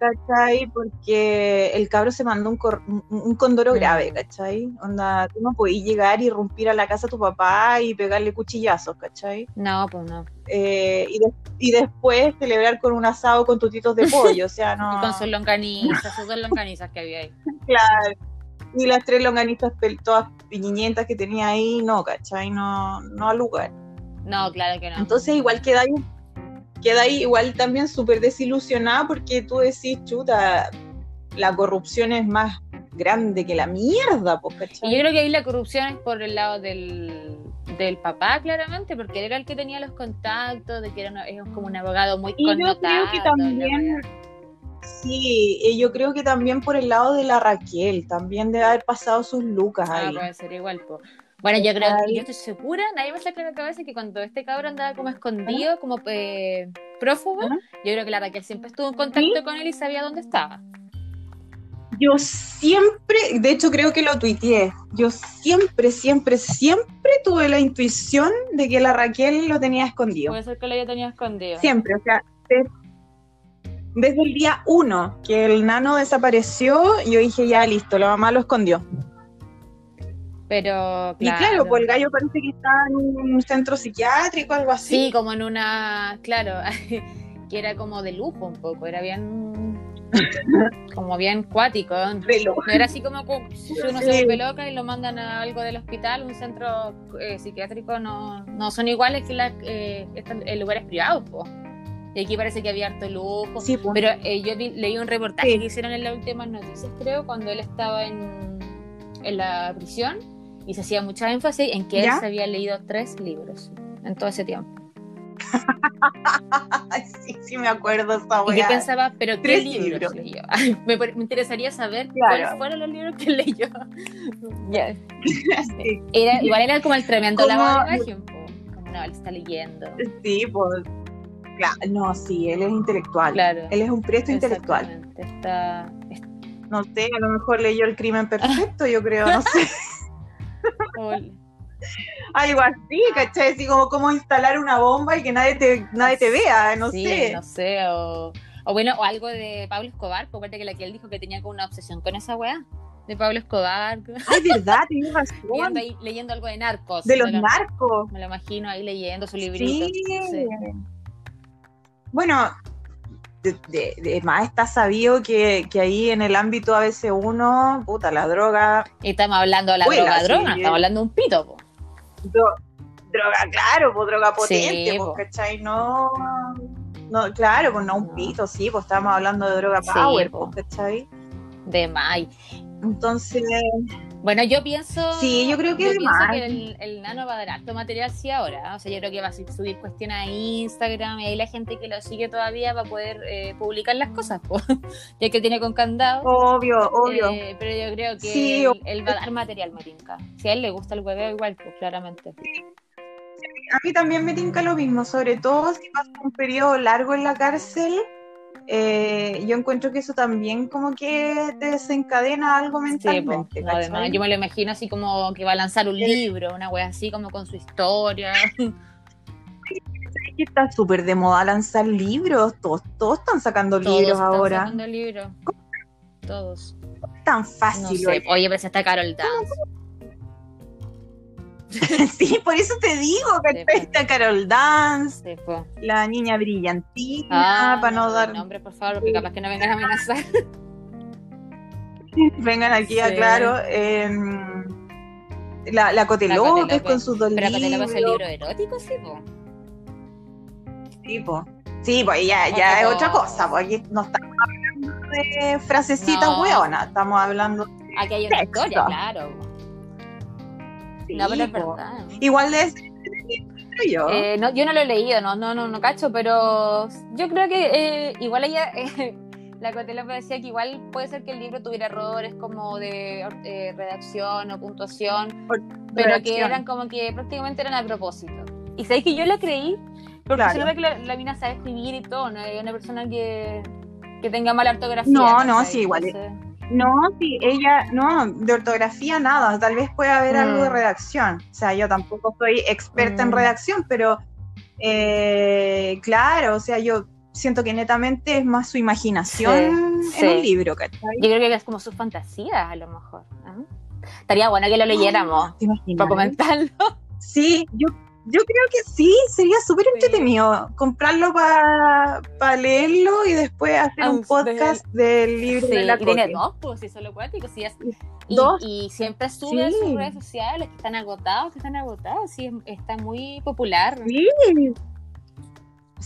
¿Cachai? Porque el cabro se mandó un, cor- un- un condoro Mm. grave, ¿cachai? Onda, tú no podís llegar y irrumpir a la casa de tu papá y pegarle cuchillazos, ¿cachai? No, pues no. Eh, y, de- y después celebrar con un asado con tutitos de pollo, o sea, no... Y con sus longanizas, sus dos longanizas que había ahí. Claro. Y las tres longanizas pel- todas piñiñentas que tenía ahí, no, ¿cachai? No, no al lugar. No, claro que no. Entonces igual queda ahí, queda ahí igual también súper desilusionada porque tú decís, chuta, la corrupción es más grande que la mierda, pues, Y yo creo que ahí la corrupción es por el lado del, del papá, claramente, porque él era el que tenía los contactos, de que era una- como un abogado muy Y yo connotado. creo que también, sí, yo creo que también por el lado de la Raquel, también debe haber pasado sus lucas Ah, ahí. puede ser igual, po. Bueno, yo creo Ay. que yo estoy segura, nadie me saca de la cabeza que cuando este cabrón andaba como escondido, como eh, prófugo, yo creo que la Raquel siempre estuvo en contacto ¿Sí? con él y sabía dónde estaba. Yo siempre, de hecho creo que lo tuiteé, yo siempre, siempre, siempre tuve la intuición de que la Raquel lo tenía escondido. Puede ser que lo haya tenido escondido. Siempre, o sea, de- desde el día uno que el nano desapareció, yo dije ya listo, la mamá lo escondió. Pero, Y claro, pues el gallo parece que está en un centro psiquiátrico, algo así. Sí, como en una, claro, que era como de lujo un poco, era bien, como bien cuático. No era así como si uno se vuelve loca y lo mandan a algo del hospital, un centro eh, psiquiátrico, no, no son iguales que las eh, eh, lugares privados, po. Y aquí parece que había harto lujo. Sí, pues. Pero eh, yo vi- leí un reportaje Sí. que hicieron en las últimas noticias, creo, cuando él estaba en, en la prisión y se hacía mucha énfasis en que ¿Ya? él se había leído tres libros en todo ese tiempo. Sí, sí me acuerdo esa Y yo pensaba, ¿pero qué Tres libros libros. leyó? Me, interesaría saber Claro. cuáles fueron los libros que leyó. Sí, Era, igual era como el tremendo Como- lavado de. Como no, él está leyendo. Sí, pues. Claro, no, sí, él es intelectual. Claro. Él es un presto intelectual. Está- No sé, a lo mejor leyó el crimen perfecto, yo creo, no sé. Algo así, ¿cachai? Así como cómo instalar una bomba y que nadie te, nadie te vea, no Sí, sé. no sé, o, o bueno, o algo de Pablo Escobar, porque que la que él dijo que tenía como una obsesión con esa weá, de Pablo Escobar, Ay, verdad, tienes razón. leyendo, ahí- leyendo algo de narcos. De los me lo- narcos. Me lo imagino ahí leyendo su librito. Sí. Sí. Bueno, de, de- de más está sabido que, que ahí en el ámbito ABC1, puta, la droga, Y estamos hablando de la Vuela, droga, droga, estamos hablando de un pito, po. dro- droga, claro, pues droga potente, Sí, pues, po. ¿cachai? No, no, claro, pues no un No. pito, sí, pues estábamos hablando de droga Sí, power, po. ¿cachai? De May. Entonces, Bueno, yo pienso. Sí, yo creo que de pienso que el, el nano va a dar harto material sí ahora. O sea, yo creo que va a subir cuestiones a Instagram y ahí la gente que lo sigue todavía va a poder eh, publicar las cosas, po. ya que tiene con candado. obvio, obvio. Eh, pero yo creo que Sí, él, él va a dar material, me tinca. Si a él le gusta el hueveo, igual, pues claramente. A mí también me tinca lo mismo, sobre todo si pasa un periodo largo en la cárcel. Eh, yo encuentro que eso también como que te desencadena algo mentalmente. Además, yo me lo imagino así como que va a lanzar un libro, una wea así como con su historia. Que está súper de moda lanzar libros, todos, todos están sacando Todos libros están ahora. sacando libros. Todos. Tan No fácil. sé. oye. Pero si está Carol Dance. sí, por eso te digo, que Sí, pues. está Carol Dance, Sí, po. la niña brillantina, para no, dar, Nombre, por favor, porque capaz que no vengan a amenazar. vengan aquí a Sí. claro. em, la, la Cote López con sus dos Pero libros. el libro erótico, sí, po. Sí, po. Sí, pues ya, ya es otra cosa. porque aquí no estamos hablando de frasecitas No. hueonas, estamos hablando Aquí hay una Texto. historia, claro. Sí, no, pero es verdad. igual de ese creo yo. Eh, no, yo no lo he leído, no, no, no, no cacho, pero yo creo que eh, igual ella, eh, la Cotela me decía que igual puede ser que el libro tuviera errores como de eh, redacción o puntuación, Por- pero que eran como que prácticamente eran a propósito. Y sabéis que yo lo creí, porque Claro. se nota que la, la mina sabe escribir y todo, no es una persona que, que tenga mala ortografía. No, no, sí, igual es- Entonces, No, sí, ella, no, de ortografía nada, tal vez puede haber algo de Mm. redacción. O sea, yo tampoco soy experta en Mm. redacción, pero eh, claro, o sea, yo siento que netamente es más su imaginación Sí, en un libro, ¿cachai? yo creo que es como sus fantasías, a lo mejor. ¿no? Estaría bueno que lo leyéramos para comentarlo. Sí, yo, yo creo que sí, sería súper Sí. entretenido comprarlo para leerlo y después hacer Ah, un podcast del libro Sí, de la y tiene dos, pues, si solo cuático, sí, es- y, Dos. y siempre sube a Sí. sus redes sociales que están agotados, que están agotados, sí, es- está muy popular. Sí,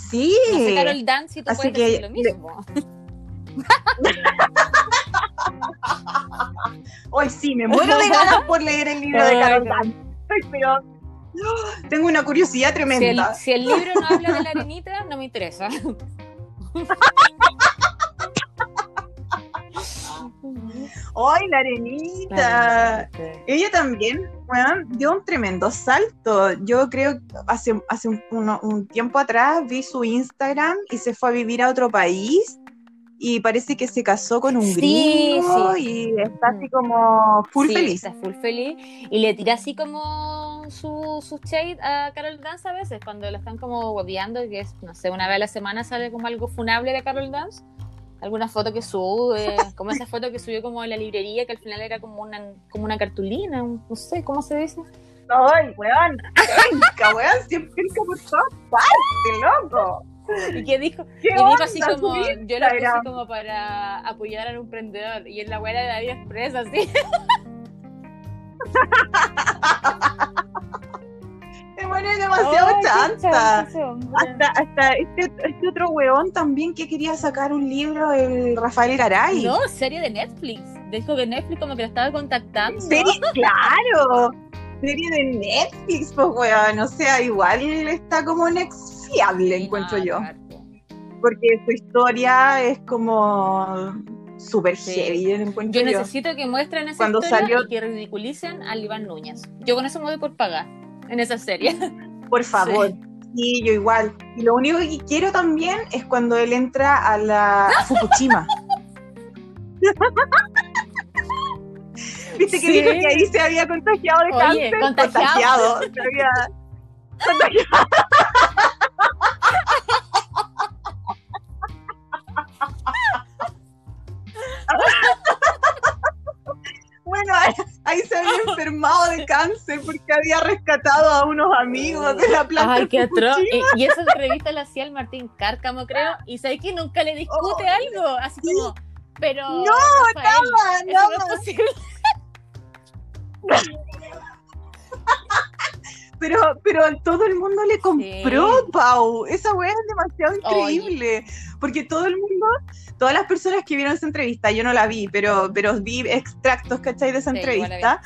sí. No sé, Carol Dance, si tú Así puedes que- decir lo mismo. Hoy sí, me muero de ganas por leer el libro de Carol. Ay, pero tengo una curiosidad Si el, tremenda. si el libro no habla de la arenita, no me interesa. ¡Ay, la arenita! Ella también, bueno, dio un tremendo salto. Yo creo que hace, hace un, tiempo atrás vi su Instagram y se fue a vivir a otro país y parece que se casó con un Sí, gringo sí. y está así como full Sí, feliz. Está full feliz. Y le tira así como su, su shade a Carol Dance a veces, cuando la están como hueveando, que es, no sé, una vez a la semana sale como algo funable de Carol Dance. Alguna foto que sube, como esa foto que subió como en la librería, que al final era como una, como una cartulina, no sé, ¿cómo se dice? ¡Ay, weón! ¡Penca, weón! Siempre por todas partes, loco. Y que dijo, ¿Qué y dijo así como, yo lo puse como para apoyar al emprendedor, y en la buena de la vida expresa, así. Bueno es demasiado Ay, chanta. Hasta, hasta este, este otro weón también que quería sacar un libro, el Rafael Garay. No, serie de Netflix. Dijo que Netflix como que lo estaba contactando. Serie, claro. Serie de Netflix, pues weón. O sea, igual está como inexfiable, Sí, encuentro no, yo. claro. Porque su historia es como súper Sí. heavy, yo encuentro Yo yo. necesito que muestren esa Cuando historia salió- y que ridiculicen a Iván Núñez. Yo con eso me voy por pagar en esa serie. Por favor. Sí. yo igual. Y lo único que quiero también es cuando él entra a la Fukushima. ¿Viste que Sí. dijo que ahí se había contagiado de Oye, cáncer? contagiado. se había contagiado. Bueno, ahí, ahí se había enfermado de cáncer porque había rescatado a unos amigos de la planta. Ay, qué atroz. Eh, Y esa entrevista la hacía el Martín Cárcamo, creo. Y sabes que nunca le discute algo. Así como, pero. No, Rafael, nada. no es posible. Pero, pero todo el mundo le compró, Sí. Pau. Esa weá es demasiado Oye. increíble. Porque todo el mundo, todas las personas que vieron esa entrevista, yo no la vi, pero, pero vi extractos, ¿cachai? De esa Sí, entrevista.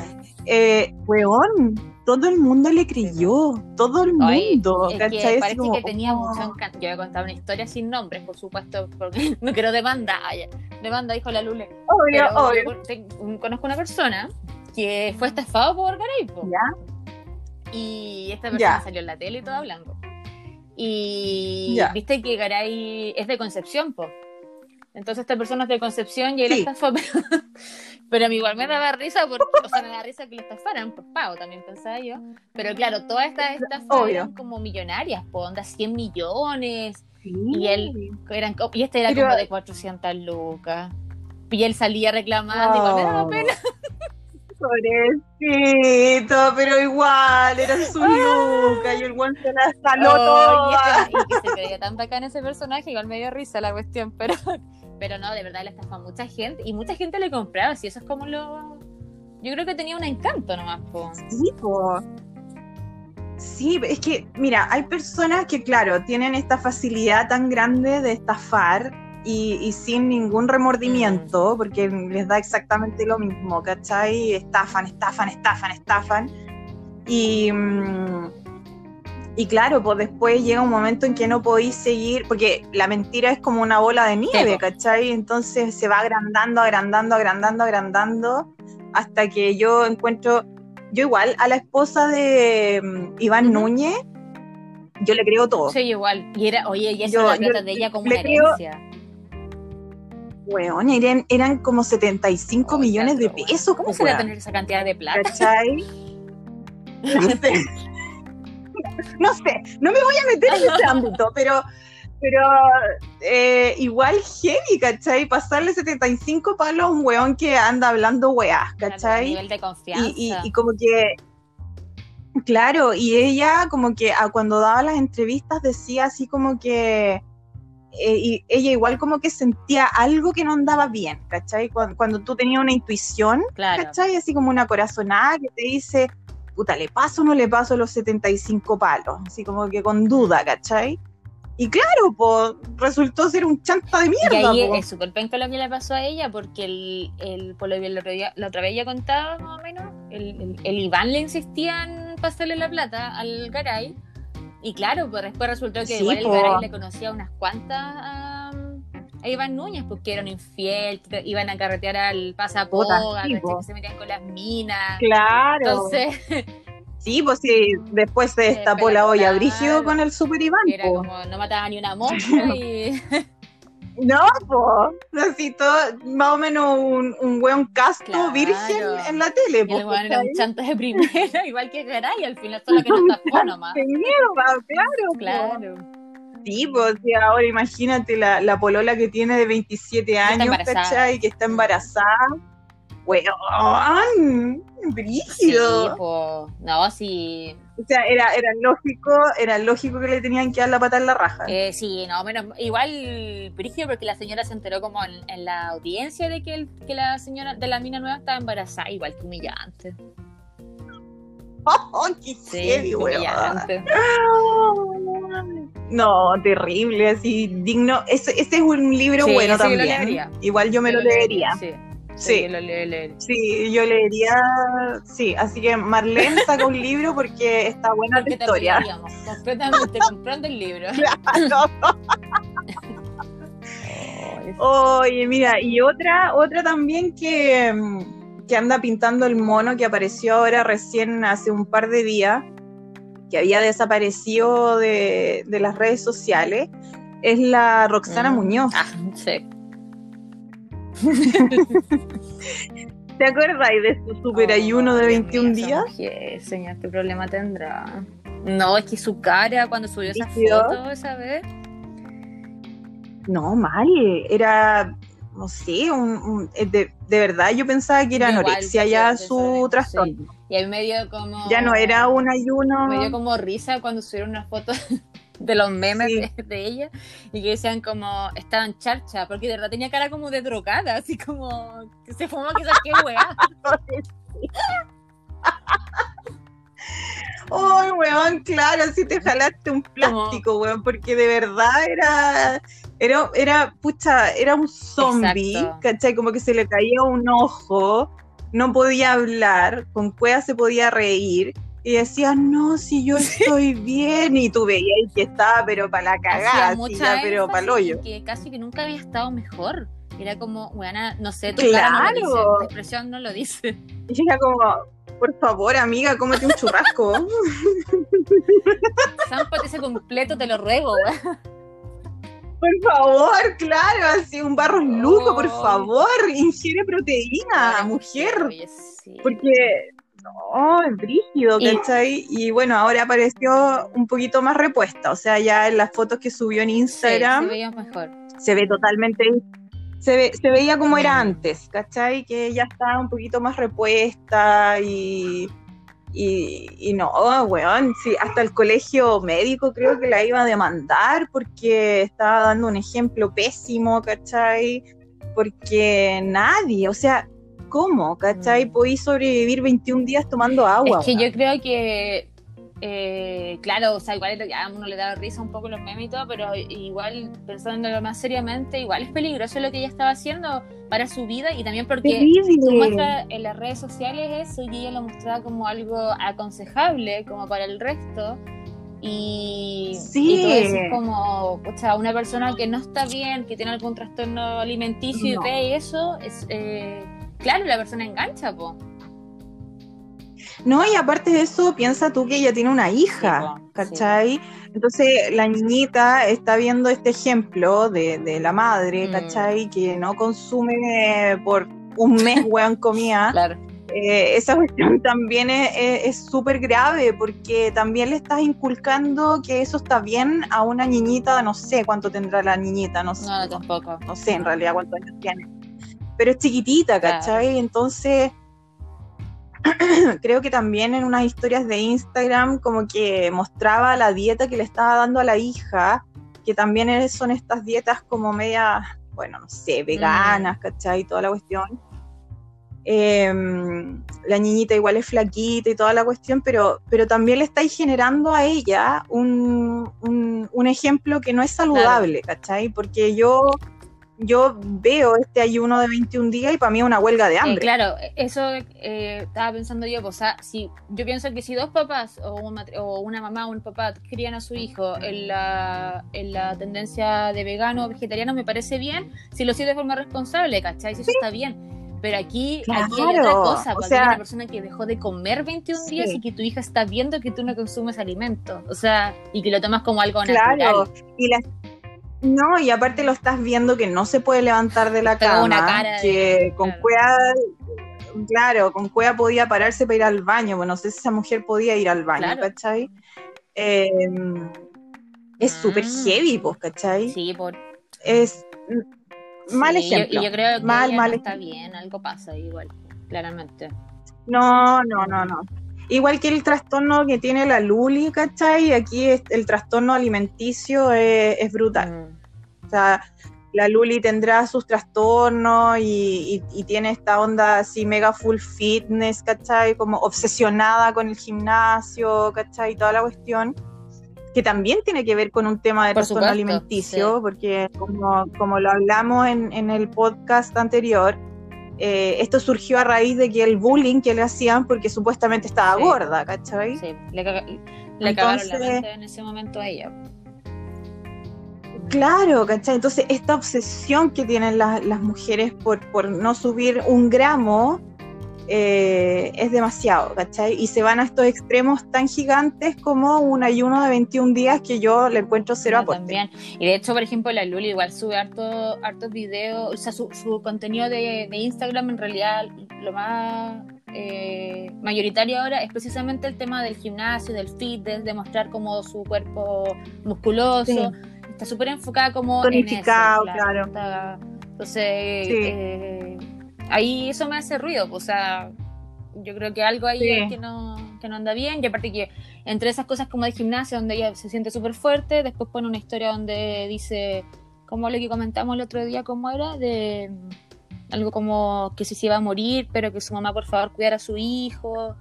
Eh, weón, todo el mundo le creyó. Todo el Ay, mundo, Es que parece como, que tenía oh. mucho encanto. Yo voy a contar una historia sin nombres, por supuesto, porque no quiero demanda. Ay, demanda, dijo la Lule. Obvio, Pero obvio. te- conozco una persona que fue estafado por Garay. po. Ya. Y esta persona Ya. salió en la tele y todo hablando. Y Ya. viste que Garay es de Concepción, po. Entonces esta persona es de Concepción y él Sí. estafó, pero, a mí igual me daba risa, porque, o sea, me da risa que lo estafaran por pago, también pensaba yo. Pero claro, todas estas estafas eran como millonarias, po, onda 100 millones, Sí. y él- eran, y este era Pero- como de 400 lucas. Y él salía reclamando, igual me daba Oh. pena. Pobrecito, pero igual, era su luca y el guan se la jaló Oh, toda. y, este- y que se veía tan bacán ese personaje, igual me dio risa la cuestión, pero, pero no, de verdad le estafó a mucha gente y mucha gente le compraba, si eso es como lo... Yo creo que tenía un encanto nomás, po. Sí, po. Sí, es que, mira, hay personas que, claro, tienen esta facilidad tan grande de estafar y, sin ningún remordimiento, mm. porque les da exactamente lo mismo, ¿cachai? Estafan, estafan, estafan, estafan. Y, mm, y claro, pues después llega un momento en que no podéis seguir, porque la mentira es como una bola de nieve, ¿cachai? Entonces se va agrandando, agrandando, agrandando, agrandando, hasta que yo encuentro, yo igual, a la esposa de mm, Iván Núñez, yo le creo todo. Sí, igual. Y era, oye, y eso yo, de ella como una herencia. Weón, eran, eran como 75 millones de pesos. ¿Cómo se va a tener esa cantidad de plata? ¿Cachai? no sé, no me voy a meter en ese ámbito, pero, pero eh, igual heavy, ¿cachai? Pasarle 75 palos a un weón que anda hablando weás, ¿cachai? nivel de confianza. Y, como que, claro, y ella como que ah, cuando daba las entrevistas decía así como que... Eh, y ella igual como que sentía algo que no andaba bien, ¿cachai? Cuando, tú tenías una intuición, ¿cachai? Así como una corazonada que te dice, puta, ¿le paso o no le paso los 75 palos? Así como que con duda, ¿cachai? Y claro, pues resultó ser un chanta de mierda. Y ahí es súper penca lo que le pasó a ella, porque el, el por lo que la otra vez ya contaba más o menos, el, el, Iván le insistía en pasarle la plata al Garay. Y claro, pues después resultó que igual el Garay le conocía unas cuantas a Iván Núñez, porque eran infiel, iban a carretear al pasapoga, que se metían con las minas. Claro. Entonces. Sí, pues sí, después se destapó la olla brígido con el Super Iván. Era como, no mataba ni una mosca y. No, pues, así todo, más o menos un, un buen casto virgen en la tele. Y el weón era un chanta de primera, igual que Garay, al final solo que no está nomás. ¡Qué mierda! Claro, claro. Sí, pues ahora imagínate la, la, polola que tiene de 27 años, ¿cachai? Que está embarazada. Weón, brígido. Sí, pues, no, sí. O sea, era, era lógico, era lógico que le tenían que dar la pata en la raja. Eh, sí, no, menos, igual brígido porque la señora se enteró como en, la audiencia de que, el, que la señora de la mina nueva estaba embarazada, igual que humillante. Oh, qué sí, humillante. No, terrible, así digno. Ese, ese es un libro bueno también. Igual yo me lo, leería. Sí. Sí, yo lo leería. sí, yo leería, sí, así que Marlene saca un libro porque está buena la historia. completamente comprando el libro. Oye, mira, y otra, otra también que, que anda pintando el mono que apareció ahora recién hace un par de días, que había desaparecido de, las redes sociales, es la Roxana mm. Muñoz. Ah, sí. ¿Te acuerdas de su super ayuno de 21 días? ¿Qué, señor, qué problema tendrá? No, es que su cara cuando subió esa foto esa vez. No, mal. Era, no sé, un, eh, de, verdad yo pensaba que era anorexia ya su trastorno. Y a mí me dio como. Ya no era un ayuno. Me dio como risa cuando subieron una foto de los memes de, ella y que decían como estaban charcha, porque de verdad tenía cara como de drogada, así como que se fumó quizás qué weá. Ay, weón, claro, si te jalaste un plástico, weón, porque de verdad era, era, era, pucha, era un zombie, ¿cachai? Como que se le caía un ojo, no podía hablar, con cueva se podía reír, y decía, no, si yo estoy bien, y tú veías que estaba, pero para la cagada, pero para el hoyo. Que casi que nunca había estado mejor. Era como, bueno, no sé, tu claro. cara no lo dice, tu expresión no lo dice. Y era como, por favor, amiga, cómete un churrasco. Zampate ese completo, te lo ruego, Por favor, claro, así un barro lujo, por favor, ingiere proteína, mujer. Porque no, es brígido, ¿cachai? Y, bueno, ahora apareció un poquito más repuesta, o sea, ya en las fotos que subió en Instagram. se veía mejor. Se ve totalmente. Se, se veía como era antes, ¿cachai? Que ya está un poquito más repuesta y. Y, no, weón, sí, hasta el colegio médico creo que la iba a demandar porque estaba dando un ejemplo pésimo, ¿cachai? Porque nadie, o sea, ¿cómo? ¿Cachai? Mm. Podí sobrevivir 21 días tomando agua. Es que yo creo que eh, claro, o sea, igual a uno le da risa un poco los memes y todo, pero igual, pensándolo más seriamente, igual es peligroso lo que ella estaba haciendo para su vida y también porque tú muestras en las redes sociales eso y ella lo mostraba como algo aconsejable, como para el resto. Y, sí. es como, o sea, una persona que no está bien, que tiene algún trastorno alimenticio y ve eso, es, eh, claro, la persona engancha, po. No, y aparte de eso, piensa tú que ella tiene una hija, ¿cachai? Entonces la niñita está viendo este ejemplo de, la madre, mm. ¿cachai? Que no consume por un mes, weón, comida. claro. Eh, esa cuestión también es súper grave porque también le estás inculcando que eso está bien a una niñita, no sé cuánto tendrá la niñita, no sé. No, tampoco. No sé en realidad cuántos años tiene. Pero es chiquitita, ¿cachai? Entonces creo que también en unas historias de Instagram como que mostraba la dieta que le estaba dando a la hija, que también son estas dietas como media, bueno, no sé, veganas, mm. ¿cachai? Toda la cuestión. Em, la niñita igual es flaquita y toda la cuestión, pero, pero también le estáis generando a ella un, un, ejemplo que no es saludable, ¿cachai? Porque yo yo veo este ayuno de 21 días y para mí es una huelga de eh, hambre. claro, eso eh, estaba pensando yo, pues, o sea, si, yo pienso que si dos papás o, o, una mamá o un papá crían a su hijo en la, en la tendencia de vegano o vegetariano, me parece bien, si lo sigue de forma responsable, ¿cachai? Si eso está bien. Pero aquí, aquí hay otra cosa, cuando hay una persona que dejó de comer 21 días y que tu hija está viendo que tú no consumes alimentos, o sea, y que lo tomas como algo claro. natural. Y la no, y aparte lo estás viendo que no se puede levantar de la cama, que con claro. claro, con cuea podía pararse para ir al baño, bueno, no sé si esa mujer podía ir al baño, ¿cachai? Em, es súper mm. heavy, pues, ¿cachai? Sí, por... Es mal ejemplo. Y yo, creo que mal, mal está bien, algo pasa igual, claramente. No, no, no, no. Igual que el trastorno que tiene la Luli, ¿cachai? Aquí el trastorno alimenticio es, brutal. Mm. O sea, la Luli tendrá sus trastornos y, tiene esta onda así mega full fitness, ¿cachai? Como obsesionada con el gimnasio, ¿cachai? Toda la cuestión. Que también tiene que ver con un tema de trastorno alimenticio, porque como, como lo hablamos en, en el podcast anterior, eh, esto surgió a raíz de que el bullying que le hacían porque supuestamente estaba gorda, ¿cachai? Sí, le, cagaron la mente en ese momento a ella. Claro, ¿cachai? Entonces, esta obsesión que tienen las mujeres por, por no subir un gramo eh, es demasiado, ¿cachai? Y se van a estos extremos tan gigantes como un ayuno de 21 días que yo le encuentro cero aporte. También. Y de hecho, por ejemplo, la Luli igual sube harto, hartos videos, o sea, su, contenido de, Instagram en realidad lo más eh, mayoritario ahora es precisamente el tema del gimnasio, del fitness, de mostrar como su cuerpo musculoso. Está súper enfocada como en eso. claro. entonces, eh, ahí eso me hace ruido, o sea, yo creo que algo ahí que, no, que no anda bien, y aparte que entre esas cosas como de gimnasia, donde ella se siente súper fuerte, después pone una historia donde dice, como lo que comentamos el otro día, cómo era, de algo como que si se iba a morir, pero que su mamá por favor cuidara a su hijo.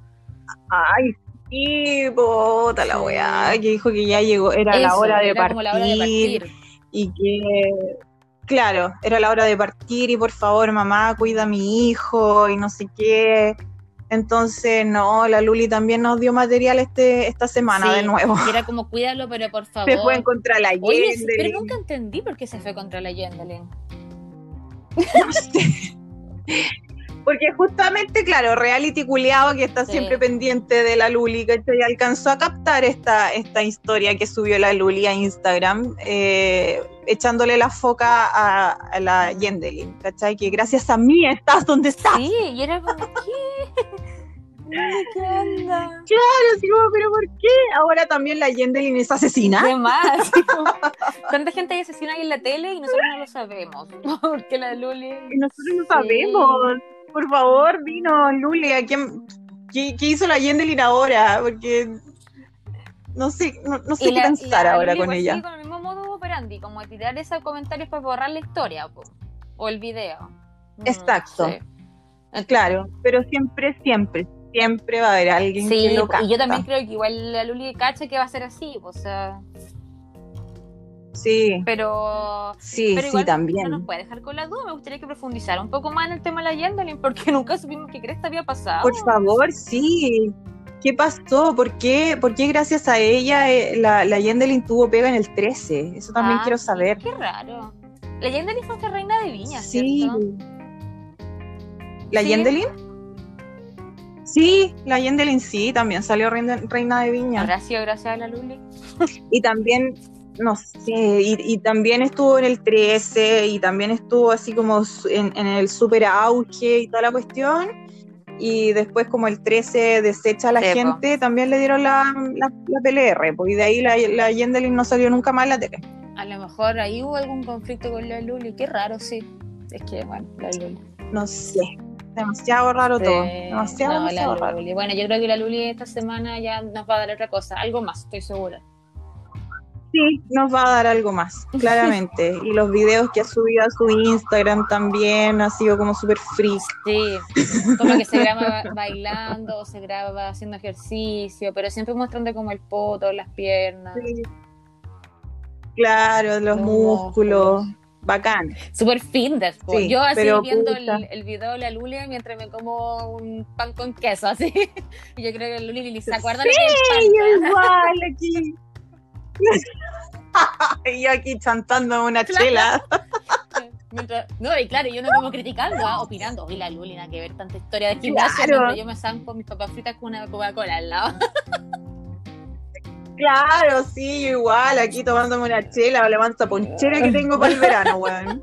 Ay, sí, bota la weá, que dijo que ya llegó, era, la, hora de era la hora de partir. Y que Claro, era la hora de partir y por favor, mamá, cuida a mi hijo y no sé qué. Entonces, no, la Luli también nos dio material este esta semana de nuevo. Era como, cuídalo, pero por favor. Se fue contra la Yendelin. Pero nunca entendí por qué se fue contra la Yendelin. No sé. Porque justamente, claro, reality culiado que está siempre pendiente de la Luli, ¿cachai? Alcanzó a captar esta, esta historia que subió la Luli a Instagram, eh, echándole la foca a, la Yendelin, ¿cachai? Que gracias a mí estás donde estás. Sí, y era como, ¿qué? ¿Qué onda? Claro, sí, pero ¿por qué? Ahora también la Yendelin es asesina. ¿Qué más? ¿Cuánta gente hay asesina ahí en la tele y nosotros no lo sabemos? Porque la Luli. Y nosotros no sabemos por favor, vino Luli, ¿a quién, qué, hizo la Yendelin ahora? Porque no sé, no, sé qué pensar ahora con ella. con el mismo modo operandi, como tirar esos comentarios para borrar la historia o el video. Exacto. Claro, pero siempre, siempre, siempre va a haber alguien Sí, que lo y yo también capta. creo que igual la Luli cacha que va a ser así, o sea, Sí, pero sí, pero sí, también. no nos puede dejar con la duda. Me gustaría que profundizara un poco más en el tema de la Yendelin, porque nunca supimos qué cresta había pasado. Por favor, sí. ¿Qué pasó? ¿Por qué, por qué gracias a ella eh, la, la Yendelin tuvo pega en el 13? Eso también Ah, quiero saber. Qué raro. La Yendelin fue reina de viña, Sí. ¿cierto? ¿La Sí. Yendelin? Sí, la Yendelin sí, también salió reina, reina de Viña. Sido gracias a la Luli. Y también, no sé, y, y también estuvo en el 13 y también estuvo así como en, en el super auge y toda la cuestión. Y después como el 13 desecha a la gente, también le dieron la, la, la PLR. Pues, y de ahí la, la Yendelin no salió nunca más en la tele. A lo mejor ahí hubo algún conflicto con la Luli. Qué raro, sí. Es que, bueno, la Luli. No sé, demasiado raro todo. Demasiado, no, la demasiado raro. Luli. Bueno, yo creo que la Luli esta semana ya nos va a dar otra cosa. Algo más, estoy segura. Sí, nos va a dar algo más, claramente. y los videos que ha subido a su Instagram también ha sido como súper free. Sí, como que se graba bailando, o se graba haciendo ejercicio, pero siempre mostrando como el poto, las piernas. Claro, los Los músculos. músculos. Bacán. Super fitness. Sí, yo así pero viendo el, video de la Luli mientras me como un pan con queso, así. Y yo creo que Luli se acuerda Sí, lo que el pan. igual aquí. y yo aquí chantándome una Claro. chela. Mientras- no, y claro, yo no como criticando, ah, opinando. Oye, la Luli, nada que ver tanta historia de gimnasio. Claro. yo me zanco mis papas fritas con una Coca-Cola al lado. Claro, sí, yo igual, aquí tomándome una chela, la mansa ponchera que tengo para el verano, weón.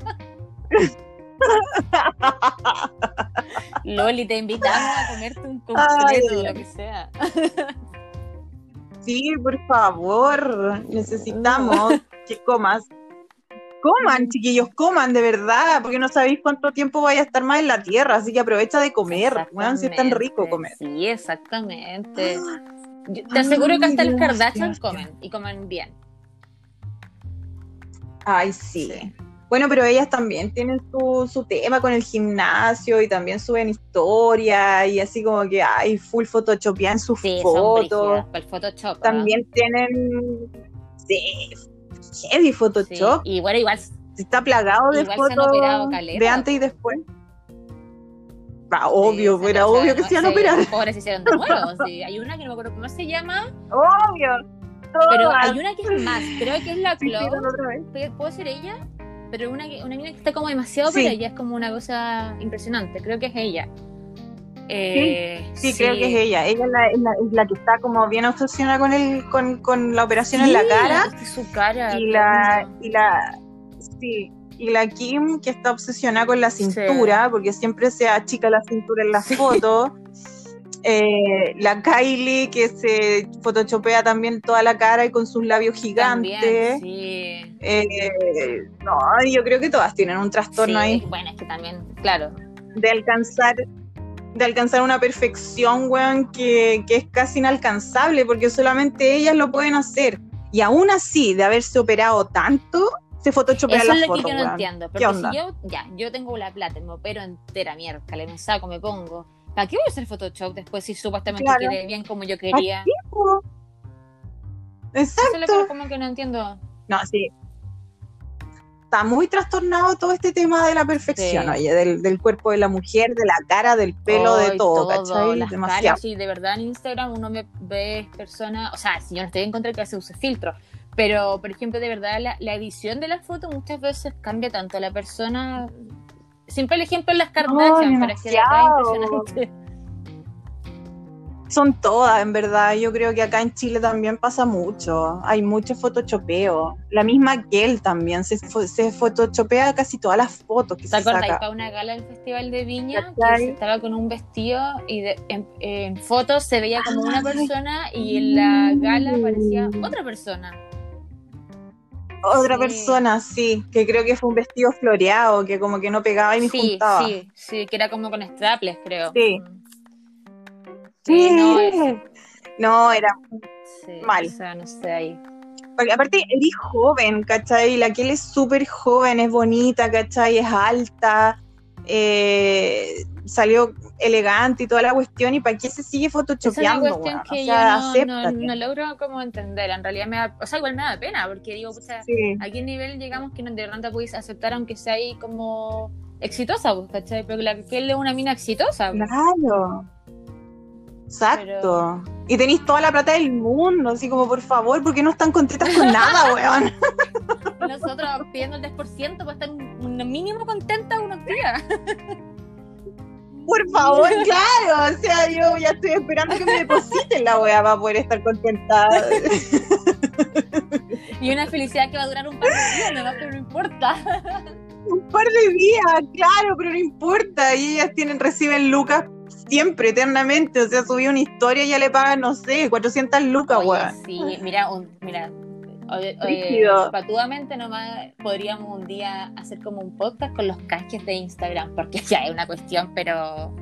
Loli, te invitamos a comerte un completo, ay, lo que sea. Sí, por favor, necesitamos que comas. Coman, chiquillos, coman de verdad, porque no sabéis cuánto tiempo vaya a estar más en la tierra, así que aprovecha de comer, weón, si es tan rico comer. Sí, exactamente. Yo te aseguro que hasta los Kardashian comen y comen bien. Ay, sí. Sí. Bueno, pero ellas también tienen su, su tema con el gimnasio y también suben historias y así como que hay full photoshopeada en sus Sí, fotos. el Photoshop. ¿ah? También tienen sí, heavy Sí, Photoshop. Y bueno, igual Está plagado de fotos de antes y después. Ah, obvio, sí, era obvio que se iban a operar. los Pobres se hicieron de nuevo. sí. Hay una que no me acuerdo cómo se llama, Obvio. pero hay una que es más. Creo que es la Chloe. Puede ser ella, pero una, una niña que está como demasiado, Sí. pero ella es como una cosa impresionante. Creo que es ella. Eh, Sí, creo que es ella. Ella es la, es la- es la que está como bien obsesionada con el, con, con la operación en la Sí, cara. es su cara. y la, y la sí, y la Kim que está obsesionada con la Sí. cintura, porque siempre se achica la cintura en las Sí. fotos. Eh, la Kylie que se photoshopea también toda la cara y con sus labios gigantes. También, sí. Eh, no, yo creo que todas tienen un trastorno Sí, ahí Bueno, es que también, claro. de alcanzar de alcanzar una perfección, weón, que, que es casi inalcanzable, porque solamente ellas lo pueden hacer. Y aún así, de haberse operado tanto, se photoshopean Eso las es lo fotos, que yo no weón. entiendo. ¿Qué Porque onda? si yo, ya, yo tengo la plata, me opero entera, miércoles, me saco, me pongo. ¿Para qué voy a hacer Photoshop después si supuestamente Claro. quede bien como yo quería? Exacto. Eso es lo que como que no entiendo. No, sí. Está muy trastornado todo este tema de la perfección, Sí. oye, del, del cuerpo de la mujer, de la cara, del pelo, de Ay, todo, ¿cachai? Las Demasiado. caras, sí, de verdad en Instagram uno me ve personas, o sea, si yo no estoy en contra que se use filtro, pero por ejemplo, de verdad la, la edición de la foto muchas veces cambia tanto a la persona. Siempre el ejemplo en las Kardashian, pero es que es impresionante. Son todas, en verdad. Yo creo que acá en Chile también pasa mucho. Hay mucho photoshopeo. La misma Kel también se, se photoshopea casi todas las fotos que ¿Te se acordáis para una gala del Festival de Viña que estaba con un vestido y de- en, en fotos se veía como una Ay. persona y en la gala parecía otra persona? Otra Sí. persona, sí, que creo que fue un vestido floreado, que como que no pegaba y ni Sí, juntaba. sí, sí, que era como con strapless, creo. Sí. Sí, no, es- No, era. Mal. O sea, no sé ahí. Porque aparte, eres joven, ¿cachai? La Kel es súper joven, es bonita, ¿cachai? Es alta. Eh, salió elegante y toda la cuestión, ¿y para qué se sigue photoshopeando? Es una cuestión que yo no, no, logro como entender. En realidad me da, o sea, igual me da pena, porque digo, pucha, ¿a qué nivel llegamos que no de verdad podéis aceptar aunque sea ahí como exitosa, pues, ¿cachai? Pero la que él es una mina exitosa. Pues. Claro. Exacto. Y tenéis toda la plata del mundo, así como, por favor, ¿por qué no están contentas con nada, weón? Nosotros pidiendo el 10% para estar un mínimo contenta unos días. Por favor, claro. O sea, yo ya estoy esperando que me depositen la weá para poder estar contenta. Y una felicidad que va a durar un par de días, no, pero no importa. Un par de días, claro, pero no importa. Y ellas tienen, reciben lucas siempre, eternamente. O sea, subí una historia y ya le pagan, no sé, 400 lucas, weón. Sí, mira, un, mira, patuamente nomás podríamos un día hacer como un podcast con los canjes de Instagram, porque ya es una cuestión, pero.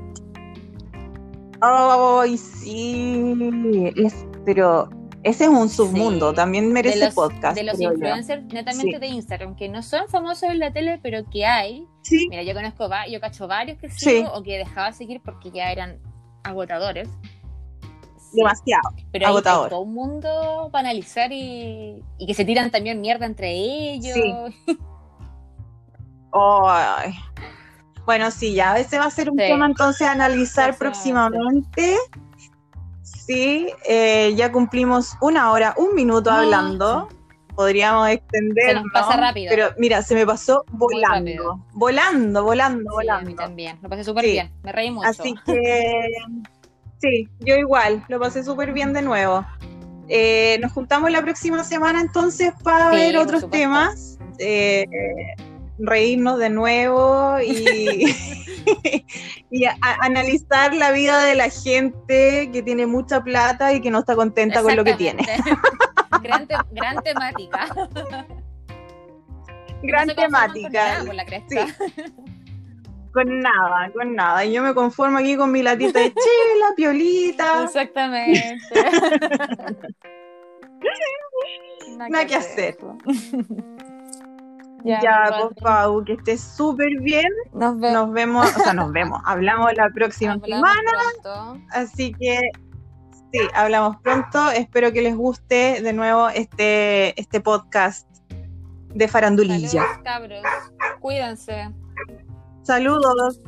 Ay, sí. Es, pero ese es un submundo, también merece podcast. De los influencers netamente de Instagram, que no son famosos en la tele, pero que hay. Mira, yo conozco, yo cacho varios que sigo o que dejaba de seguir porque ya eran agotadores demasiado. Pero agotador. hay todo un mundo para analizar y, que se tiran también mierda entre ellos. Bueno, sí, ya ese va a ser un tema entonces a analizar próximamente. Sí, eh, ya cumplimos una hora, un minuto ah, hablando. Podríamos extender. Se pasa rápido. Pero mira, se me pasó volando. Volando, volando, volando. A mí también. Lo pasé súper bien. Me reí mucho. Así que Sí, yo igual, lo pasé súper bien de nuevo. Eh, nos juntamos la próxima semana entonces para ver otros temas, eh, reírnos de nuevo y, y analizar la vida de la gente que tiene mucha plata y que no está contenta con lo que tiene. gran, gran temática. Gran temática. Sí con nada, con nada. Y yo me conformo aquí con mi latita de chela, piolita. Exactamente. Nada, que hacer. Ya, pues Pau, que estés súper bien. Nos, vemos, o sea, nos vemos. Hablamos la próxima semana. Así que sí, hablamos pronto. Espero que les guste de nuevo este, este podcast de farandulilla. cabros. Cuídense. Saludos.